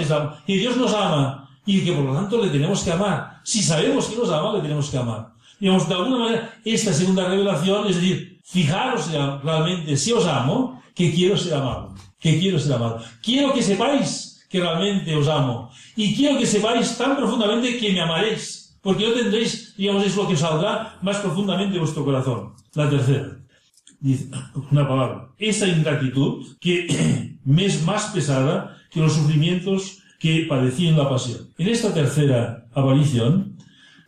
nos ama y que por lo tanto le tenemos que amar. Si sabemos que nos ama, le tenemos que amar. Digamos, de alguna manera, esta segunda revelación, es decir, fijaros realmente, si os amo, que quiero ser amado, que quiero ser amado. Quiero que sepáis que realmente os amo. Y quiero que sepáis tan profundamente que me amaréis, porque no tendréis, digamos, es lo que saldrá más profundamente vuestro corazón. La tercera, dice una palabra, esa ingratitud que me es más pesada que los sufrimientos que padecí en la pasión. En esta tercera aparición,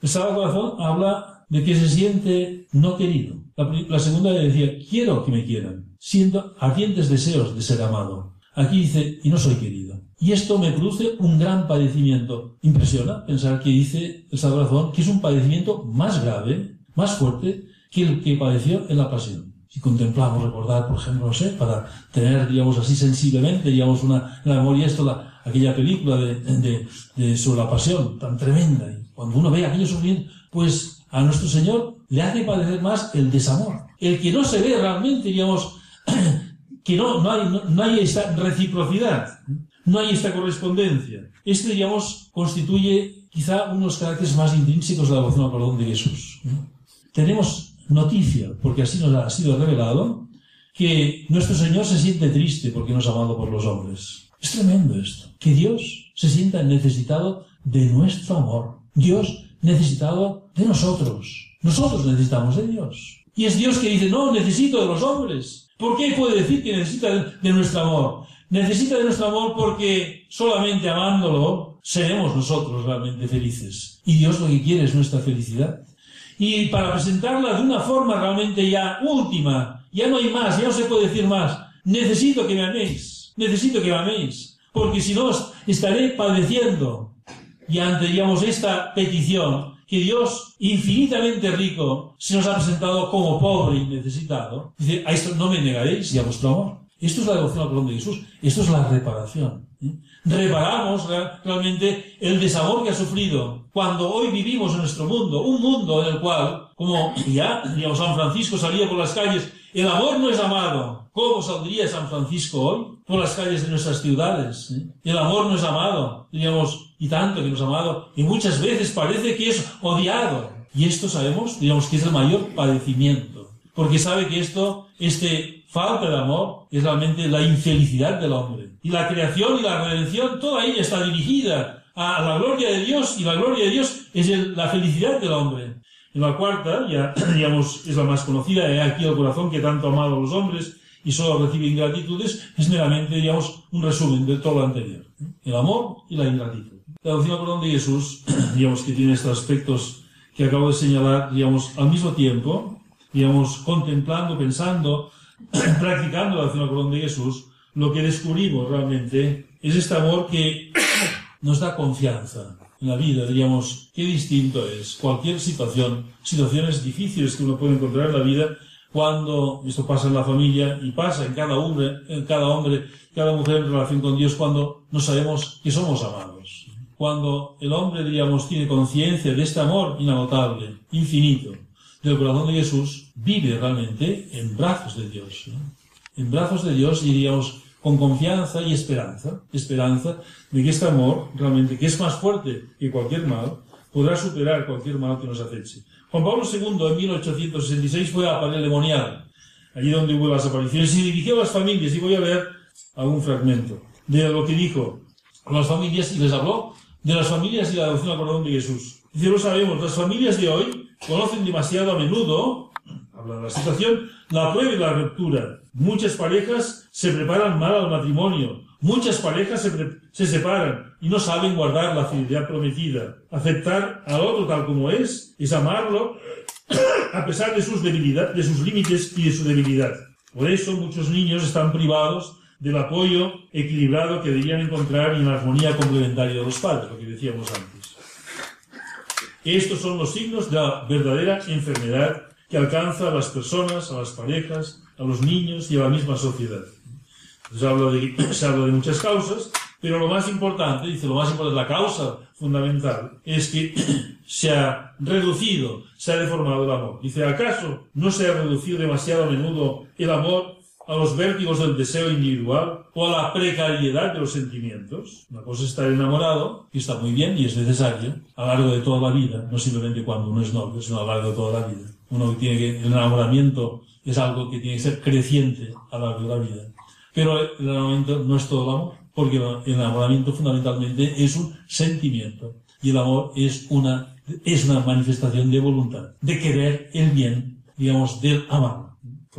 el Sagrado Corazón habla de que se siente no querido. La, la segunda le decía, quiero que me quieran. Siento ardientes deseos de ser amado. Aquí dice, y no soy querido. Y esto me produce un gran padecimiento. Impresiona pensar que dice el Sagrado que es un padecimiento más grave, más fuerte, que el que padeció en la pasión. Si contemplamos, recordar, por ejemplo, no sé, para tener, digamos así, sensiblemente, digamos, una, en la memoria esto, la, aquella película de, de, de, sobre la pasión tan tremenda. Y cuando uno ve aquello sufrimiento, pues a nuestro Señor le hace padecer más el desamor. El que no se ve realmente, digamos, que no, no, hay, no, hay esta reciprocidad, no hay esta correspondencia. Este, digamos, constituye quizá unos caracteres más intrínsecos de la devoción al perdón de Jesús. Tenemos noticia, porque así nos ha sido revelado, que nuestro Señor se siente triste porque no es amado por los hombres. Es tremendo esto. Que Dios se sienta necesitado de nuestro amor. Dios necesitado de nosotros. Nosotros necesitamos de Dios. Y es Dios que dice, no, necesito de los hombres. ¿Por qué puede decir que necesita de nuestro amor? Necesita de nuestro amor porque solamente amándolo seremos nosotros realmente felices. Y Dios lo que quiere es nuestra felicidad. Y para presentarla de una forma realmente ya última, ya no hay más, ya no se puede decir más, necesito que me améis, necesito que me améis, porque si no estaré padeciendo. Y ante, digamos, esta petición, que Dios, infinitamente rico, se nos ha presentado como pobre y necesitado. Dice, a esto no me negaréis y a vuestro amor. Esto es la devoción al corazón de Jesús. Esto es la reparación. ¿Eh? Reparamos realmente el desamor que ha sufrido cuando hoy vivimos en nuestro mundo, un mundo en el cual, como ya, digamos, San Francisco salía por las calles, el amor no es amado. ¿Cómo saldría San Francisco hoy por las calles de nuestras ciudades? ¿eh? El amor no es amado, diríamos, y tanto que nos ha amado, y muchas veces parece que es odiado. Y esto sabemos, digamos, que es el mayor padecimiento, porque sabe que esto, este falta de amor, es realmente la infelicidad del hombre. Y la creación y la redención, toda ella está dirigida a la gloria de Dios, y la gloria de Dios es la felicidad del hombre. En la cuarta, ya digamos, es la más conocida, he aquí el corazón que tanto ha amado a los hombres y solo recibe ingratitudes, es meramente, digamos, un resumen de todo lo anterior. El amor y la ingratitud. La doctrina perdón de Jesús, digamos que tiene estos aspectos que acabo de señalar, digamos, al mismo tiempo, digamos, contemplando, pensando, practicando la perdón de Jesús, lo que descubrimos realmente es este amor que nos da confianza en la vida, diríamos, qué distinto es cualquier situación, situaciones difíciles que uno puede encontrar en la vida, cuando esto pasa en la familia y pasa en cada hombre, en cada hombre, cada mujer en relación con Dios, cuando no sabemos que somos amados. Cuando el hombre, diríamos, tiene conciencia de este amor inagotable, infinito, del corazón de Jesús, vive realmente en brazos de Dios. En brazos de Dios, diríamos, con confianza y esperanza, esperanza de que este amor, realmente, que es más fuerte que cualquier mal, podrá superar cualquier mal que nos aceche. Juan Pablo II en 1866 fue a Palermonial, allí donde hubo las apariciones, y dirigió a las familias, y voy a leer algún fragmento de lo que dijo a las familias, y les habló de las familias y la adopción al corazón de Jesús. Dice, lo sabemos, las familias de hoy conocen demasiado a menudo, habla de la situación, la prueba y la ruptura. Muchas parejas se preparan mal al matrimonio. Muchas parejas se, se, separan y no saben guardar la fidelidad prometida. Aceptar al otro tal como es es amarlo a pesar de sus debilidades, de sus límites y de su debilidad. Por eso muchos niños están privados del apoyo equilibrado que deberían encontrar en la armonía complementaria de los padres, lo que decíamos antes. Estos son los signos de la verdadera enfermedad que alcanza a las personas, a las parejas, a los niños y a la misma sociedad. Se habla de, se habla de muchas causas, pero lo más importante, dice, lo más importante, la causa fundamental, es que se ha reducido, se ha deformado el amor. Dice, ¿acaso no se ha reducido demasiado a menudo el amor a los vértigos del deseo individual o a la precariedad de los sentimientos? Una cosa es estar enamorado, que está muy bien y es necesario, a lo largo de toda la vida, no simplemente cuando uno es novio, sino a lo largo de toda la vida. Uno tiene que, el enamoramiento es algo que tiene que ser creciente a lo largo de la vida. Pero el enamoramiento no es todo el amor, porque el enamoramiento fundamentalmente es un sentimiento. Y el amor es una, es una manifestación de voluntad, de querer el bien, digamos, del amar.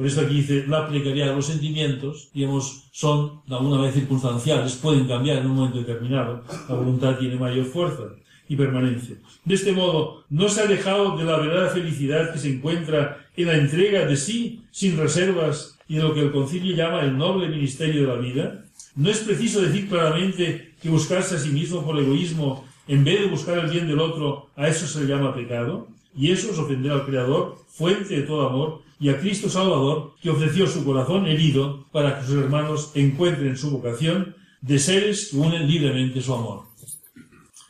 Por eso aquí dice, la precariedad de los sentimientos, digamos, son de alguna vez circunstanciales, pueden cambiar en un momento determinado. La voluntad tiene mayor fuerza y permanencia. De este modo, no se ha dejado de la verdadera felicidad que se encuentra en la entrega de sí, sin reservas, y de lo que el concilio llama el noble ministerio de la vida, no es preciso decir claramente que buscarse a sí mismo por egoísmo en vez de buscar el bien del otro, a eso se le llama pecado, y eso es ofender al Creador, fuente de todo amor, y a Cristo Salvador, que ofreció su corazón herido para que sus hermanos encuentren su vocación de seres que unen libremente su amor.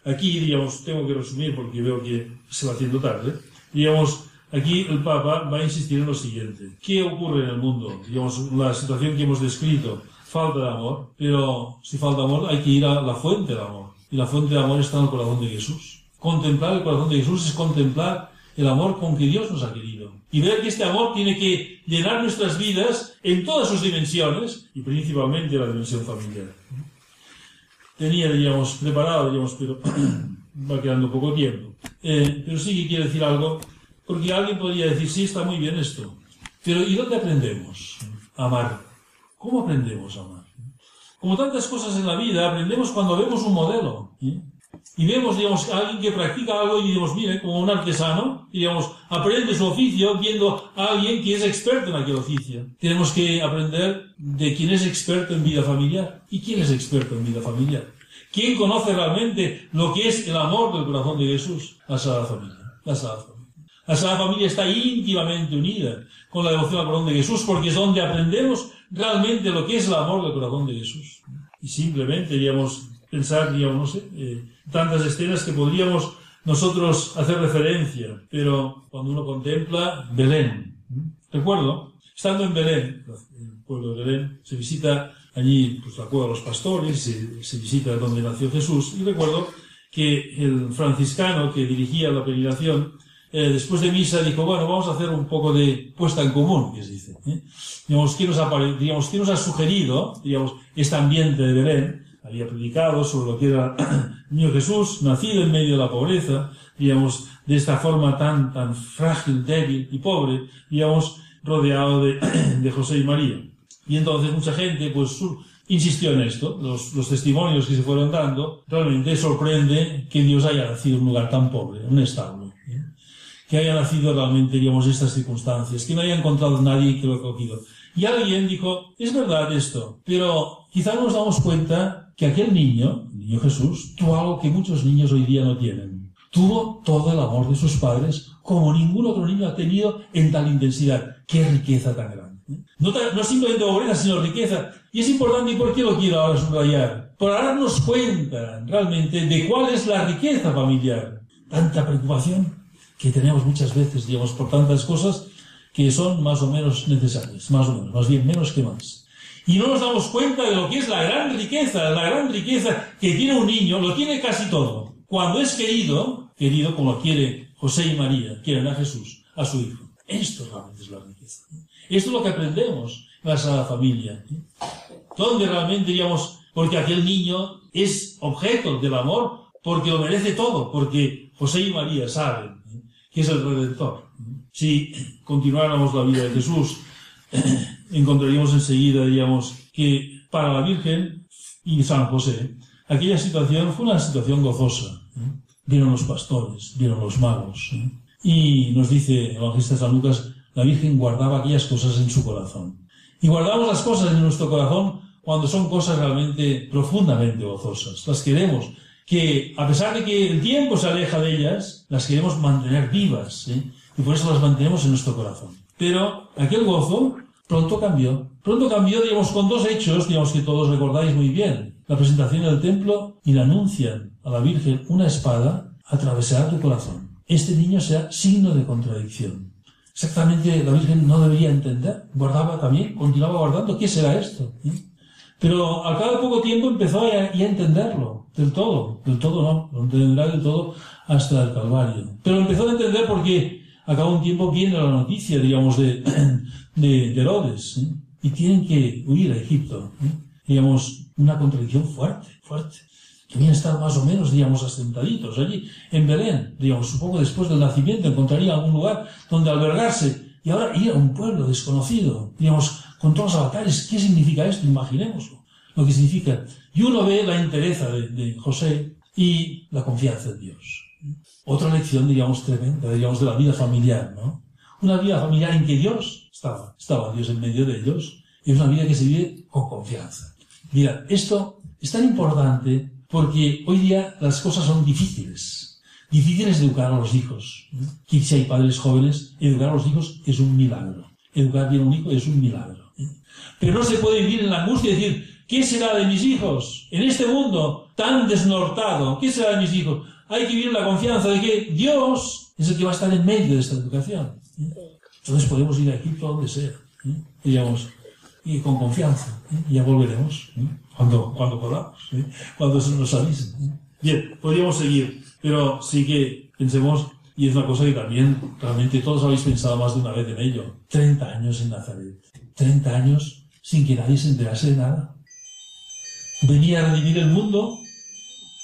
Aquí, digamos, tengo que resumir porque veo que se va haciendo tarde. Digamos, Aquí el Papa va a insistir en lo siguiente. ¿Qué ocurre en el mundo? Digamos, la situación que hemos descrito. Falta de amor, pero si falta amor hay que ir a la fuente del amor. Y la fuente del amor está en el corazón de Jesús. Contemplar el corazón de Jesús es contemplar el amor con que Dios nos ha querido. Y ver que este amor tiene que llenar nuestras vidas en todas sus dimensiones y principalmente la dimensión familiar. Tenía, digamos, preparado, digamos, pero va quedando poco tiempo. Eh, pero sí que quiero decir algo porque alguien podría decir, sí, está muy bien esto. Pero ¿y dónde aprendemos a amar? ¿Cómo aprendemos a amar? Como tantas cosas en la vida, aprendemos cuando vemos un modelo. Y vemos, digamos, a alguien que practica algo y digamos, mire, como un artesano, y digamos, aprende su oficio viendo a alguien que es experto en aquel oficio. Tenemos que aprender de quién es experto en vida familiar. ¿Y quién es experto en vida familiar? ¿Quién conoce realmente lo que es el amor del corazón de Jesús? La Sagrada Familia. La Sagrada Familia. La Familia está íntimamente unida con la devoción al corazón de Jesús porque es donde aprendemos realmente lo que es el amor del corazón de Jesús. Y simplemente, digamos, pensar, digamos, eh, tantas escenas que podríamos nosotros hacer referencia, pero cuando uno contempla Belén, recuerdo, estando en Belén, pueblo de Belén, se visita allí pues, la cueva de los pastores, se, se visita donde nació Jesús, y recuerdo que el franciscano que dirigía la peregrinación, eh, después de misa dijo, bueno, vamos a hacer un poco de puesta en común, que se dice. ¿eh? Digamos, ¿quién nos, ha, digamos, ¿quién nos ha sugerido, digamos, este ambiente de Belén? Había predicado sobre lo que era el niño Jesús, nacido en medio de la pobreza, digamos, de esta forma tan, tan frágil, débil y pobre, digamos, rodeado de, de José y María. Y entonces mucha gente, pues, insistió en esto. Los, los, testimonios que se fueron dando, realmente sorprende que Dios haya nacido en un lugar tan pobre, un establo. ¿eh? Que haya nacido realmente, digamos, estas circunstancias, que no haya encontrado nadie que lo ha cogido. Y alguien dijo, es verdad esto, pero quizá no nos damos cuenta que aquel niño, el niño Jesús, tuvo algo que muchos niños hoy día no tienen. Tuvo todo el amor de sus padres como ningún otro niño ha tenido en tal intensidad. ¡Qué riqueza tan grande! No, no simplemente pobreza, sino riqueza. Y es importante, ¿y por qué lo quiero ahora subrayar? Para darnos cuenta realmente de cuál es la riqueza familiar. Tanta preocupación que tenemos muchas veces, digamos, por tantas cosas que son más o menos necesarias, más o menos, más bien menos que más. Y no nos damos cuenta de lo que es la gran riqueza, la gran riqueza que tiene un niño, lo tiene casi todo. Cuando es querido, querido como quiere José y María, quieren a Jesús, a su hijo. Esto realmente es la riqueza. Esto es lo que aprendemos en la Sagrada Familia. Donde realmente, digamos, porque aquel niño es objeto del amor, porque lo merece todo, porque José y María saben que es el Redentor. Si continuáramos la vida de Jesús, encontraríamos enseguida, digamos, que para la Virgen y San José, aquella situación fue una situación gozosa. Vieron los pastores, vieron los magos. Y nos dice el evangelista San Lucas la Virgen guardaba aquellas cosas en su corazón. Y guardamos las cosas en nuestro corazón cuando son cosas realmente profundamente gozosas. Las queremos, que a pesar de que el tiempo se aleja de ellas, las queremos mantener vivas, ¿eh? Y por eso las mantenemos en nuestro corazón. Pero aquel gozo pronto cambió. Pronto cambió, digamos, con dos hechos, digamos que todos recordáis muy bien. La presentación del templo y la anuncian a la Virgen una espada atravesará tu corazón. Este niño sea signo de contradicción exactamente la Virgen no debería entender. Guardaba también, continuaba guardando. ¿Qué será esto? ¿Eh? Pero al cabo de poco tiempo empezó a, a, entenderlo, del todo, del todo no, lo entenderá del todo hasta el Calvario. Pero empezó a entender porque a cabo de un tiempo viene la noticia, digamos, de, de, de ¿eh? y tienen que huir a Egipto. ¿eh? Digamos, una contradicción fuerte, fuerte. Debían estar más o menos, digamos, asentaditos allí, en Belén, digamos, un poco después del nacimiento, encontraría algún lugar donde albergarse. Y ahora ir a un pueblo desconocido, digamos, con todos los avatares. ¿Qué significa esto? Imaginémoslo. Lo que significa. Y uno ve la entereza de, de José y la confianza en Dios. Otra lección, digamos, tremenda, digamos, de la vida familiar, ¿no? Una vida familiar en que Dios estaba, estaba Dios en medio de ellos, y es una vida que se vive con confianza. Mira, esto es tan importante porque hoy día las cosas son difíciles. Difíciles de educar a los hijos. Que si hay padres jóvenes, educar a los hijos es un milagro. Educar bien a un hijo es un milagro. ¿eh? Pero no se puede vivir en la angustia y decir, ¿qué será de mis hijos? En este mundo tan desnortado, ¿qué será de mis hijos? Hay que vivir la confianza de que Dios es el que va a estar en medio de esta educación. ¿eh? Entonces podemos ir a Egipto a donde sea. ¿eh? Digamos, y con confianza. Y ya volveremos cuando, cuando podamos, ¿eh? cuando se nos avisen. ¿eh? Bien, podríamos seguir, pero sí que pensemos, y es una cosa que también realmente todos habéis pensado más de una vez en ello, 30 años en Nazaret, 30 años sin que nadie se enterase de nada. Venía a redimir el mundo,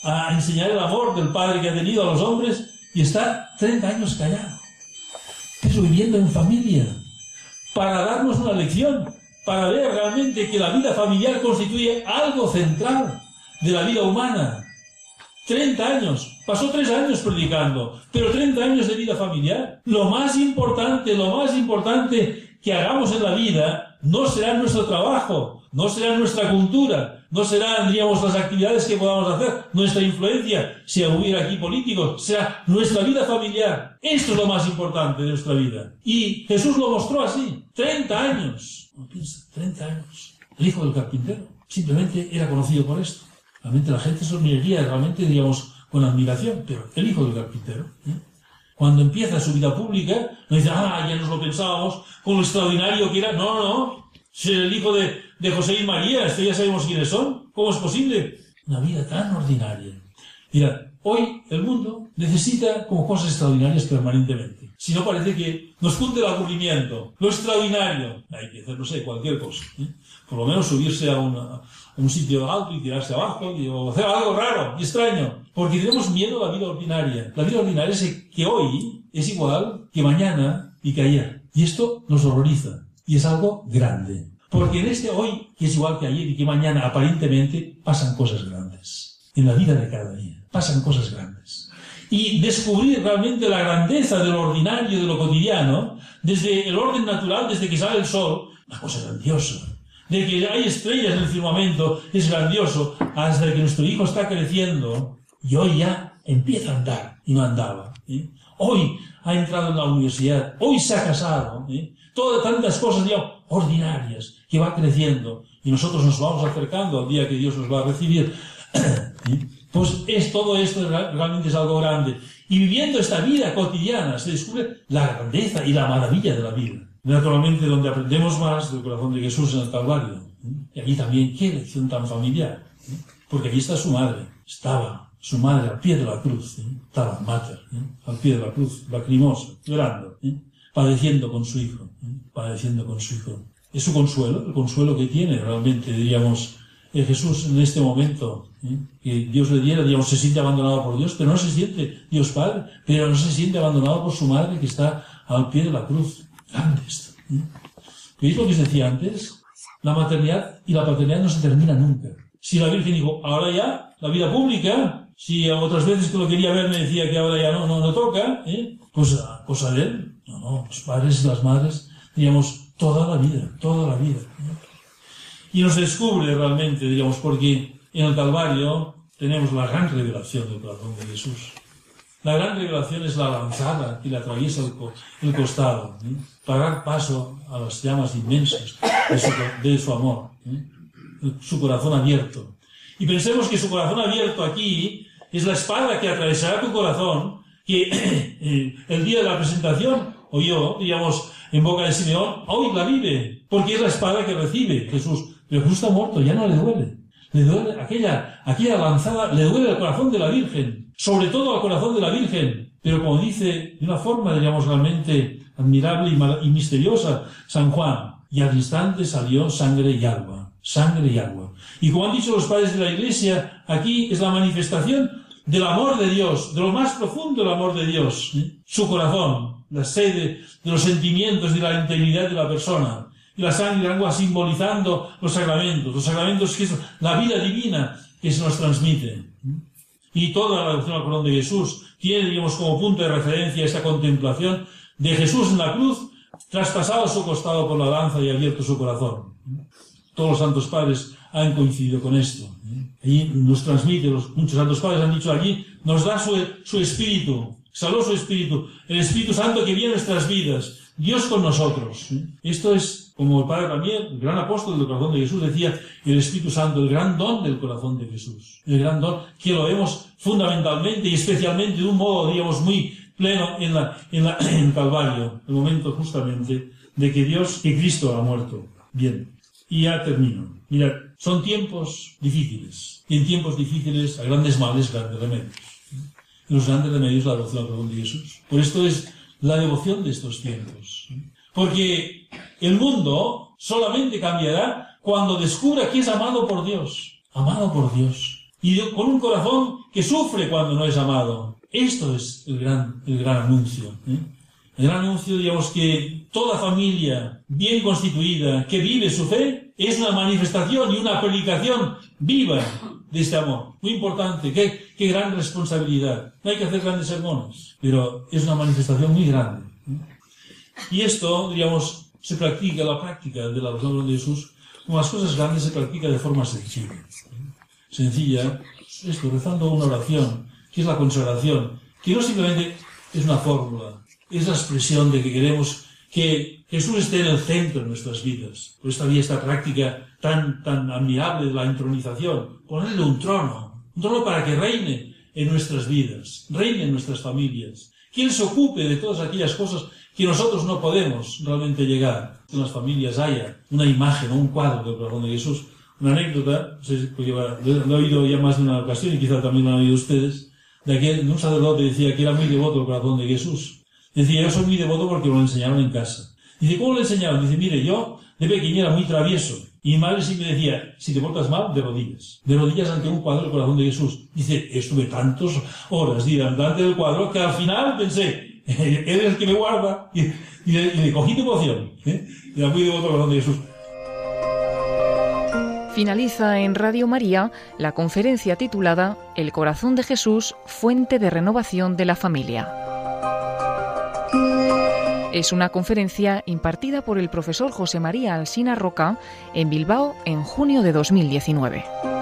a enseñar el amor del Padre que ha tenido a los hombres y está 30 años callado, pero viviendo en familia, para darnos una lección para ver realmente que la vida familiar constituye algo central de la vida humana. 30 años, pasó tres años predicando, pero 30 años de vida familiar. Lo más importante, lo más importante que hagamos en la vida no será nuestro trabajo, no será nuestra cultura, no serán, diríamos, las actividades que podamos hacer, nuestra influencia, si hubiera aquí políticos, será nuestra vida familiar. Esto es lo más importante de nuestra vida. Y Jesús lo mostró así. 30 años no piensa, 30 años. El hijo del carpintero. Simplemente era conocido por esto. Realmente la gente se miraría realmente, digamos, con admiración, pero el hijo del carpintero. ¿eh? Cuando empieza su vida pública, no dice, ah, ya nos lo pensábamos, con lo extraordinario que era. No, no, no. Ser el hijo de, de José y María, esto ya sabemos quiénes son. ¿Cómo es posible? Una vida tan ordinaria. Mira, hoy el mundo necesita como cosas extraordinarias permanentemente. Si no parece que nos funde el aburrimiento, lo extraordinario. Hay que hacer, no sé, cualquier cosa. ¿eh? Por lo menos subirse a, una, a, un sitio alto y tirarse abajo y, o hacer algo raro y extraño. Porque tenemos miedo a la vida ordinaria. La vida ordinaria es que hoy es igual que mañana y que ayer. Y esto nos horroriza. Y es algo grande. Porque en este hoy, que es igual que ayer y que mañana, aparentemente pasan cosas grandes. En la vida de cada día pasan cosas grandes. Y descubrir realmente la grandeza de lo ordinario, de lo cotidiano, desde el orden natural, desde que sale el sol, una cosa grandiosa. De que hay estrellas en el firmamento, es grandioso, hasta que nuestro hijo está creciendo y hoy ya empieza a andar y no andaba. ¿eh? Hoy ha entrado en la universidad, hoy se ha casado, ¿eh? todas tantas cosas ya ordinarias que va creciendo y nosotros nos vamos acercando al día que Dios nos va a recibir. ¿eh? Pues es todo esto realmente es algo grande. Y viviendo esta vida cotidiana se descubre la grandeza y la maravilla de la vida. Naturalmente donde aprendemos más del corazón de Jesús en el Calvario. ¿eh? Y aquí también, qué lección tan familiar. Porque aquí está su madre. Estaba su madre al pie de la cruz. ¿eh? Estaba mater, al pie de la cruz, lacrimosa, llorando, padeciendo con su hijo. Padeciendo con su hijo. Es su consuelo, el consuelo que tiene realmente, diríamos, Jesús en este momento, ¿eh? que Dios le diera, digamos, se siente abandonado por Dios, pero no se siente Dios Padre, pero no se siente abandonado por su madre que está al pie de la cruz. Grande esto. ¿eh? ¿Veis lo que os decía antes? La maternidad y la paternidad no se termina nunca. Si la Virgen dijo, ahora ya, la vida pública, si otras veces que lo quería ver me decía que ahora ya no, no, no toca, ¿eh? pues, pues a él, no, no, los padres y las madres, digamos, toda la vida, toda la vida. y nos descubre realmente, digamos, porque en el Calvario tenemos la gran revelación del corazón de Jesús. La gran revelación es la lanzada que le atraviesa el, el costado, ¿eh? para dar paso a las llamas inmensas de su, de su amor, ¿eh? su corazón abierto. Y pensemos que su corazón abierto aquí es la espada que atravesará tu corazón, que el día de la presentación, o yo, digamos, en boca de Simeón, hoy la vive, porque es la espada que recibe Jesús pero Jesús está muerto, ya no le duele. Le duele aquella, aquella lanzada, le duele el corazón de la Virgen, sobre todo al corazón de la Virgen. Pero como dice de una forma, diríamos, realmente admirable y, y misteriosa San Juan, y al instante salió sangre y agua, sangre y agua. Y como han dicho los padres de la Iglesia, aquí es la manifestación del amor de Dios, de lo más profundo del amor de Dios, ¿eh? su corazón, la sede de los sentimientos de la integridad de la persona, y la sangre y el agua simbolizando los sacramentos, los sacramentos que es la vida divina que se nos transmite. Y toda la devoción al corazón de Jesús tiene, digamos, como punto de referencia esa contemplación de Jesús en la cruz, traspasado su costado por la lanza y abierto su corazón. Todos los santos padres han coincidido con esto. Y nos transmite, los, muchos santos padres han dicho allí, nos da su, su espíritu, saló su espíritu, el Espíritu Santo que viene en nuestras vidas, Dios con nosotros. Esto es, como el Padre también, el gran apóstol del corazón de Jesús decía, el Espíritu Santo, el gran don del corazón de Jesús. El gran don que lo vemos fundamentalmente y especialmente de un modo, digamos, muy pleno en, la, en, la, en Calvario, el momento justamente de que Dios, que Cristo ha muerto. Bien, y ya termino. Mirad, son tiempos difíciles. Y en tiempos difíciles, a grandes males, grandes remedios. Y los grandes remedios la devoción al corazón de Jesús. Por esto es la devoción de estos tiempos. Porque el mundo solamente cambiará cuando descubra que es amado por Dios. Amado por Dios. Y con un corazón que sufre cuando no es amado. Esto es el gran, el gran anuncio. ¿eh? El gran anuncio, digamos, que toda familia bien constituida que vive su fe es una manifestación y una aplicación viva de este amor. Muy importante, qué, gran responsabilidad. No hay que hacer grandes sermones, pero es una manifestación muy grande. Y esto, digamos, se practica, la práctica de la oración de Jesús, como las cosas grandes se practica de forma sencilla. Sencilla, esto, rezando una oración, que es la consagración, que no simplemente es una fórmula, es la expresión de que queremos que Jesús esté en el centro de nuestras vidas. Por esta vía, esta práctica tan, tan admirable de la entronización, ponerle un trono, un trono para que reine en nuestras vidas, reine en nuestras familias, Él se ocupe de todas aquellas cosas que nosotros no podemos realmente llegar. Que en las familias haya una imagen o un cuadro del corazón de Jesús. Una anécdota, lo he oído ya más de una ocasión y quizá también lo han oído ustedes, de que un sacerdote decía que era muy devoto del corazón de Jesús. Decía, yo soy muy devoto porque lo enseñaron en casa. Dice, ¿cómo lo enseñaron? Dice, mire, yo de pequeño era muy travieso. Y mi madre me decía, si te portas mal, de rodillas. De rodillas ante un cuadro del corazón de Jesús. Dice, estuve tantas horas delante del cuadro que al final pensé, él es el que me guarda. Y, le, cogí devoción. ¿eh? Y era muy devoto del corazón de Jesús. Finaliza en Radio María la conferencia titulada El corazón de Jesús, fuente de renovación de la familia. Es una conferencia impartida por el profesor José María Alsina Roca en Bilbao en junio de 2019.